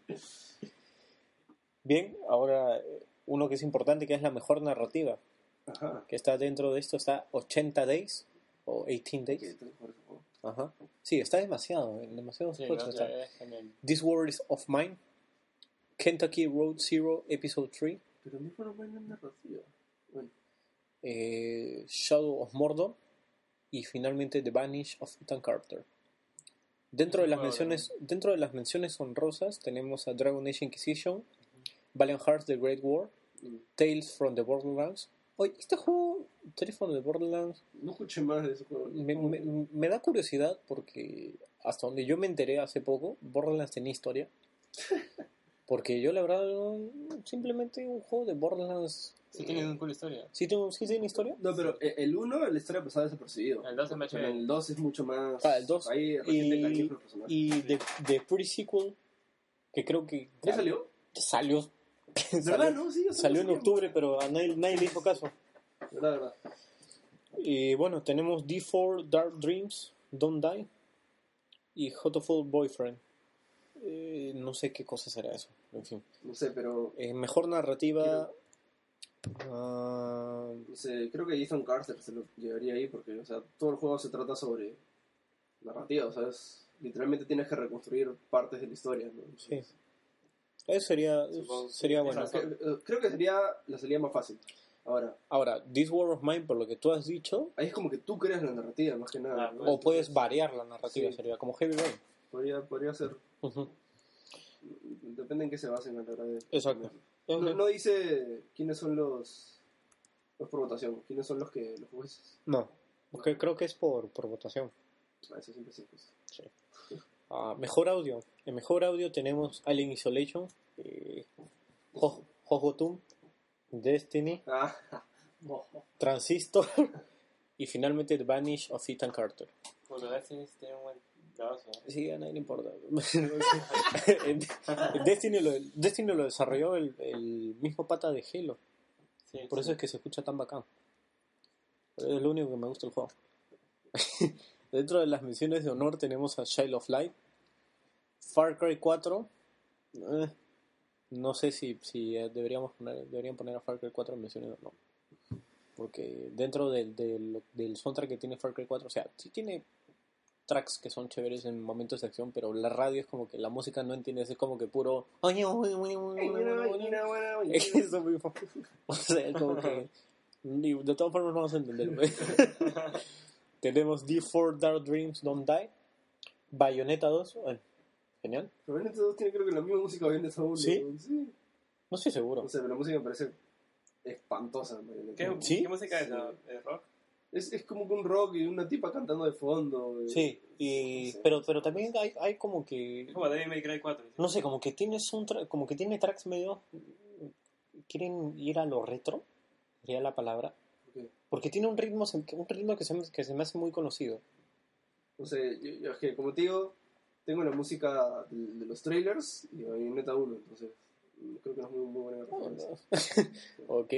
Bien, ahora eh, uno que es importante, que es la mejor narrativa, Ajá. que está dentro de esto, está 80 Days o 18 Que Days. Ajá. Sí, está demasiado, en demasiados Sí, no, está. This World is of Mine, Kentucky Road Zero Episode 3, Pero no fueron buenas narrativa. Bueno, eh, Shadow of Mordor y finalmente The Vanish of Ethan Carter. Dentro de las menciones, dentro de las menciones honrosas tenemos a Dragon Age Inquisition, Valiant Hearts The Great War, Tales from the Borderlands. Oye, este juego, Tales from the Borderlands, no escuché más de ese juego. me, me- me da curiosidad porque hasta donde yo me enteré hace poco, Borderlands tenía historia. Porque yo la verdad, no- simplemente un juego de Borderlands... Sí, eh, tiene una cool historia. ¿sí, tengo- ¿Sí tiene historia? No, pero el 1, la historia pasada desapercibido. El 2 es más Pero chévere. el 2 es mucho más. Ah, el 2. Ahí recién te cariño Y, con los personajes. y de, de pre-sequel, que creo que... ¿Ya salió? Salió. ¿Verdad, salió, no? Sí, ya salió en salió. octubre, pero a nadie, nadie le hizo caso. Verdad, verdad. Y bueno, tenemos D4 Dark Dreams, Don't Die y Hotful Boyfriend. Eh, no sé qué cosa será eso. En fin. No sé, pero. Eh, mejor narrativa. Ah, No sé, creo que Ethan Carter se lo llevaría ahí porque, o sea, todo el juego se trata sobre narrativa, o sea, es- literalmente tienes que reconstruir partes de la historia, ¿no? sí. Eso sería, Supongo sería bueno. Esa- eh, creo que sería la salida más fácil. Ahora, Ahora, This War of Mine, por lo que tú has dicho, ahí es como que tú creas la narrativa, más que nada. Ah, ¿no? o puedes variar la narrativa, sí. sería como Heavy Rain. Podría, podría ser. Depende en qué se basen a la hora de. Exacto. No, no dice quiénes son los. Los por votación, quiénes son los que los jueces. No, porque creo que es por, por votación. Ah, eso siempre se justo. Ah, mejor audio. En mejor audio tenemos Alien Isolation, eh, Ho- Destiny, Ah, Transistor y finalmente The Vanish of Ethan Carter. Bueno, Destiny tiene un buen. ¿No? Sí, a nadie le importa. Destiny, lo, Destiny lo desarrolló el, el mismo pata de Halo. Sí, Por sí. eso es que se escucha tan bacán. Es lo único que me gusta del juego. Dentro de las misiones de honor tenemos a Child of Light, Far Cry 4. eh, no sé si, si eh, deberíamos poner, deberían poner a Far Cry 4 en misiones de honor. Porque dentro del, del, del soundtrack que tiene Far Cry 4, o sea, sí tiene tracks que son chéveres en momentos de acción, pero la radio es como que la música no entiendes, es como que puro... Eso mismo. O sea, como que. De todas formas, no vamos a entender. güey. Tenemos D4 Dark Dreams Don't Die. Bayonetta 2. eh, genial. pero Bayonetta 2 tiene creo que la misma música Bayonetta 1. ¿Sí? sí. No estoy seguro. O sea, la música me parece espantosa. ¿Qué, ¿Sí? ¿Qué música es? Sí. no? ¿Es rock? Es, es como que un rock y una tipa cantando de fondo. eh. Sí, y, No sé. pero, pero también hay, hay como que. Es como Devil May Cry 4. ¿sí? No sé, como que tiene, soundtrack- como que tiene tracks medio. Quieren ir a lo retro, sería la palabra. Porque tiene un ritmo, se- un ritmo que, se, me- que se me hace muy conocido. No sé, yo, yo es que como te digo, tengo la música de, de los trailers y Bayonetta 1, entonces mm, creo que no es muy, muy buena referencia. ok.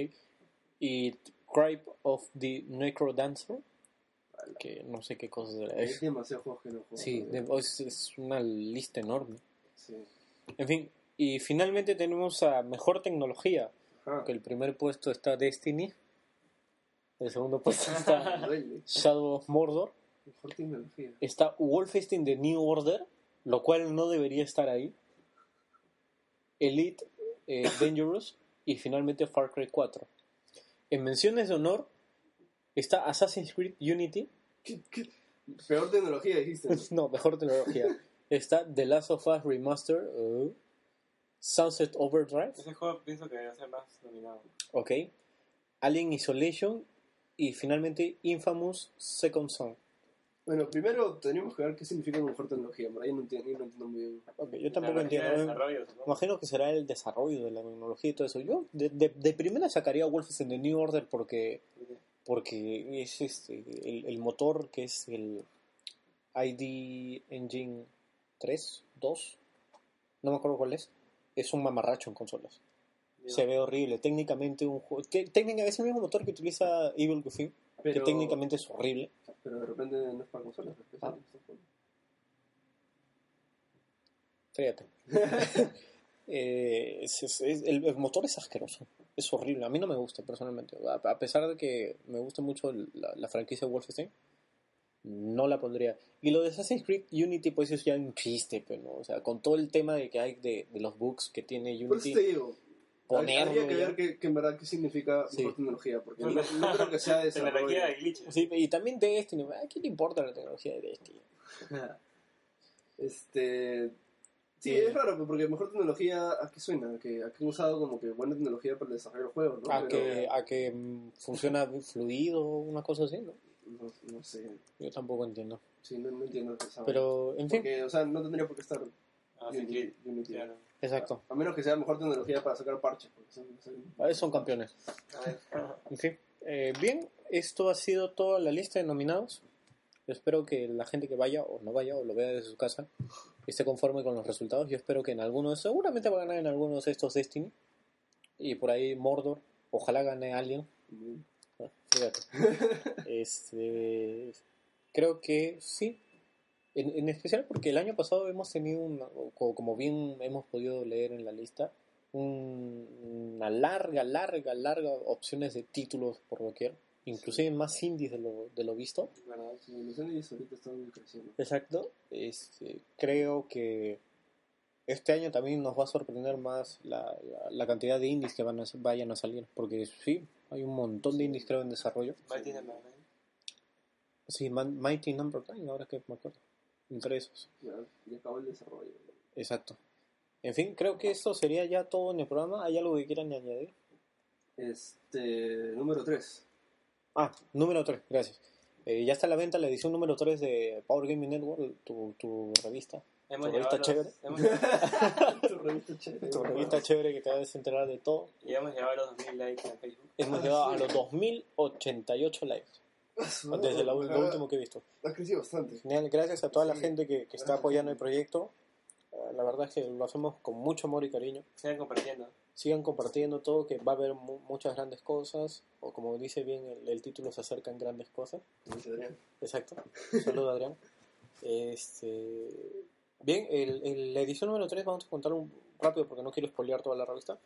Y Cry of the Necro Dancer, que no sé qué cosa será. Es, demasiados juegos que no juego. sí, de- es, es una lista enorme. Sí. En fin, y finalmente tenemos a Mejor Tecnología, Ajá. que el primer puesto está Destiny, el segundo puesto está Duele. Shadow of Mordor, Mejor tecnología. está Wolfenstein The New Order, lo cual no debería estar ahí, Elite eh, Dangerous y finalmente Far Cry 4. En menciones de honor está Assassin's Creed Unity, ¿Qué- qué? Peor tecnología dijiste. ¿no? mejor tecnología. Está The Last of Us Remaster, uh, Sunset Overdrive, Ese juego pienso que debe ser más nominado. ok, Alien Isolation y finalmente Infamous Second Son. Bueno, primero tenemos que ver qué significa mejor tecnología. Por ahí no entiendo, yo no entiendo muy bien. Yo tampoco entiendo. supongo. Imagino que será el desarrollo de la tecnología y todo eso. Yo de, de, de primera sacaría Wolfenstein The New Order porque, porque es este, el, el motor que es el ID Engine 3, 2, no me acuerdo cuál es, es un mamarracho en consolas. Se ve horrible. Técnicamente un juego... te- Técnicamente es el mismo motor que utiliza Evil Within, que Pero, técnicamente es horrible. Pero de repente no es para consolas. es para Ah. Fíjate. Eh, es- es- es- el, el motor es asqueroso. Es horrible. A mí no me gusta personalmente. A, a pesar de que me gusta mucho la, la franquicia Wolfenstein, no la pondría. Y lo de Assassin's Creed Unity, pues es ya un chiste, pero ¿no? O sea, con todo el tema de que hay de, de los bugs que tiene eso Unity, te digo, ponerlo habría que ver qué, qué en verdad qué significa Sí. mejor tecnología. Porque no, no creo que sea desarrollo. Tecnología y glitches. Sí, y también Destiny. ¿A quién le importa la tecnología de Destiny? Este. Sí, Sí. es raro, pues, porque mejor tecnología, ¿a qué suena? ¿A que, a que han usado como que buena tecnología para el desarrollo del juego, ¿no? A Pero- que, a que mm, funciona fluido, una cosa así, ¿no? No, no sé. Yo tampoco entiendo. Sí, no, no entiendo esa Pero, en fin, Porque, o sea, no tendría por qué estar Ah, sí, Unity. que- Unity. claro. Exacto. A menos que sea mejor tecnología para sacar parches. Son, son- A ver, son campeones. En fin, eh, bien, esto ha sido toda la lista de nominados. Yo espero que la gente que vaya o no vaya o lo vea desde su casa esté conforme con los resultados. Yo espero que en algunos, seguramente va a ganar en algunos de estos Destiny. Y por ahí Mordor, ojalá gane alguien. Ah, Fíjate. Este, creo que sí. En, en especial porque el año pasado hemos tenido, una- co- como bien hemos podido leer en la lista, un- una larga, larga, larga opciones de títulos por doquier. Inclusive más indies de lo, de lo visto. Los indies ahorita están creciendo. Exacto. Este, creo que este año también nos va a sorprender más la, la, la cantidad de indies que van a, vayan a salir, porque sí, hay un montón de indies creo en desarrollo. Mighty Number Nine. Sí, Man- Mighty Number 9, ahora que me acuerdo. Entre esos, Ya, ya acabó el desarrollo. exacto. En fin, creo que esto sería ya todo en el programa. ¿Hay algo que quieran añadir? Este, número 3. Ah, número 3, gracias. Eh, ya está a la venta la edición número 3 de Power Gaming Network, tu, tu revista. Hemos ¿Tu revista llegado a los- chévere? hemos- tu revista chévere. Tu revista chévere que te vas a enterar de todo. y hemos llegado a los 2000 likes en Facebook. Hemos llegado a los 2088 likes. Desde la- lo último que he visto. Ha crecido bastante. Genial, gracias a toda la Sí. gente que, que está apoyando el proyecto. Eh, La verdad es que lo hacemos con mucho amor y cariño. Sigan compartiendo. Sigan compartiendo todo, que va a haber mu- muchas grandes cosas. O como dice bien el, el título, se acercan grandes cosas. Dice Adrián. Exacto. Saludos, Adrián. Este, bien, el, el- la edición número 3 vamos a contar un rápido porque no quiero spoilear toda la revista.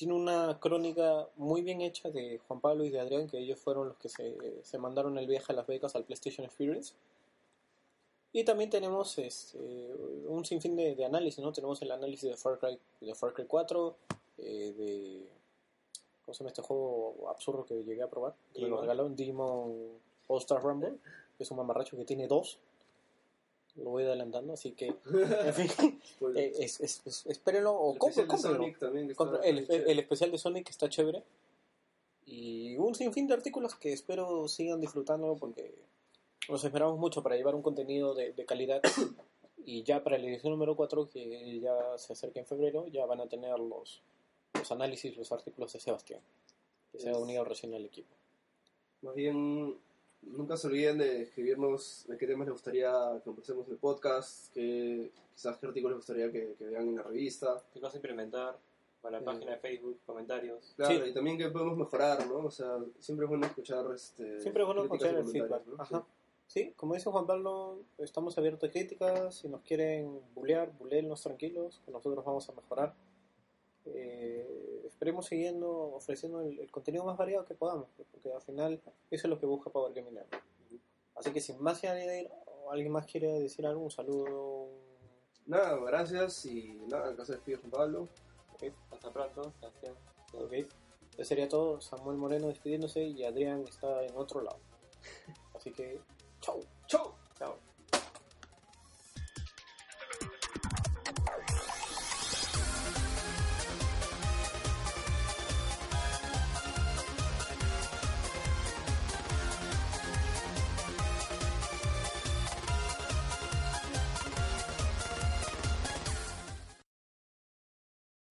Tiene una crónica muy bien hecha de Juan Pablo y de Adrián, que ellos fueron los que se, se mandaron el viaje a Las Vegas al PlayStation Experience. Y también tenemos este, un sinfín de, de análisis, ¿no? Tenemos el análisis de Far Cry, de Far Cry 4, eh, de... ¿Cómo se llama este juego absurdo que llegué a probar? Que me lo regalaron, Digimon All Star Rumble, que es un mamarracho que tiene dos. Lo voy adelantando, así que, en fin, eh, es, es- es- espérenlo o El Compre- el, chévere. el especial de Sonic está chévere. Y un sinfín de artículos que espero sigan disfrutando porque nos esperamos mucho para llevar un contenido de, de calidad. Y ya para la edición número 4, que ya se acerca en febrero, ya van a tener los, los análisis, los artículos de Sebastián, que se ha unido recién al equipo. Más bien, nunca se olviden de escribirnos de qué temas les gustaría que conversemos en el podcast, que quizás qué artículos les gustaría que, que vean en la revista. ¿Qué cosa implementar? Para la Mm. página de Facebook, comentarios. Claro, Sí. y también que podemos mejorar, ¿no? O sea, siempre es bueno escuchar este, Siempre es bueno escuchar el comentarios, feedback. ¿no? Ajá. Sí, como dice Juan Pablo, estamos abiertos a críticas. Si nos quieren bulear, buleennos tranquilos, que nosotros vamos a mejorar. Eh, esperemos siguiendo ofreciendo el, el contenido más variado que podamos, pues, porque al final eso es lo que busca Power Gaming Network. Así que sin más que añadir, alguien más quiere decir algo, un saludo. Nada, gracias y nada, acá se despide Juan Pablo. Ok, Hasta pronto. Gracias. Eso sería todo. Samuel Moreno despidiéndose y Adrián está en otro lado. Así que, chau. ¡Chao!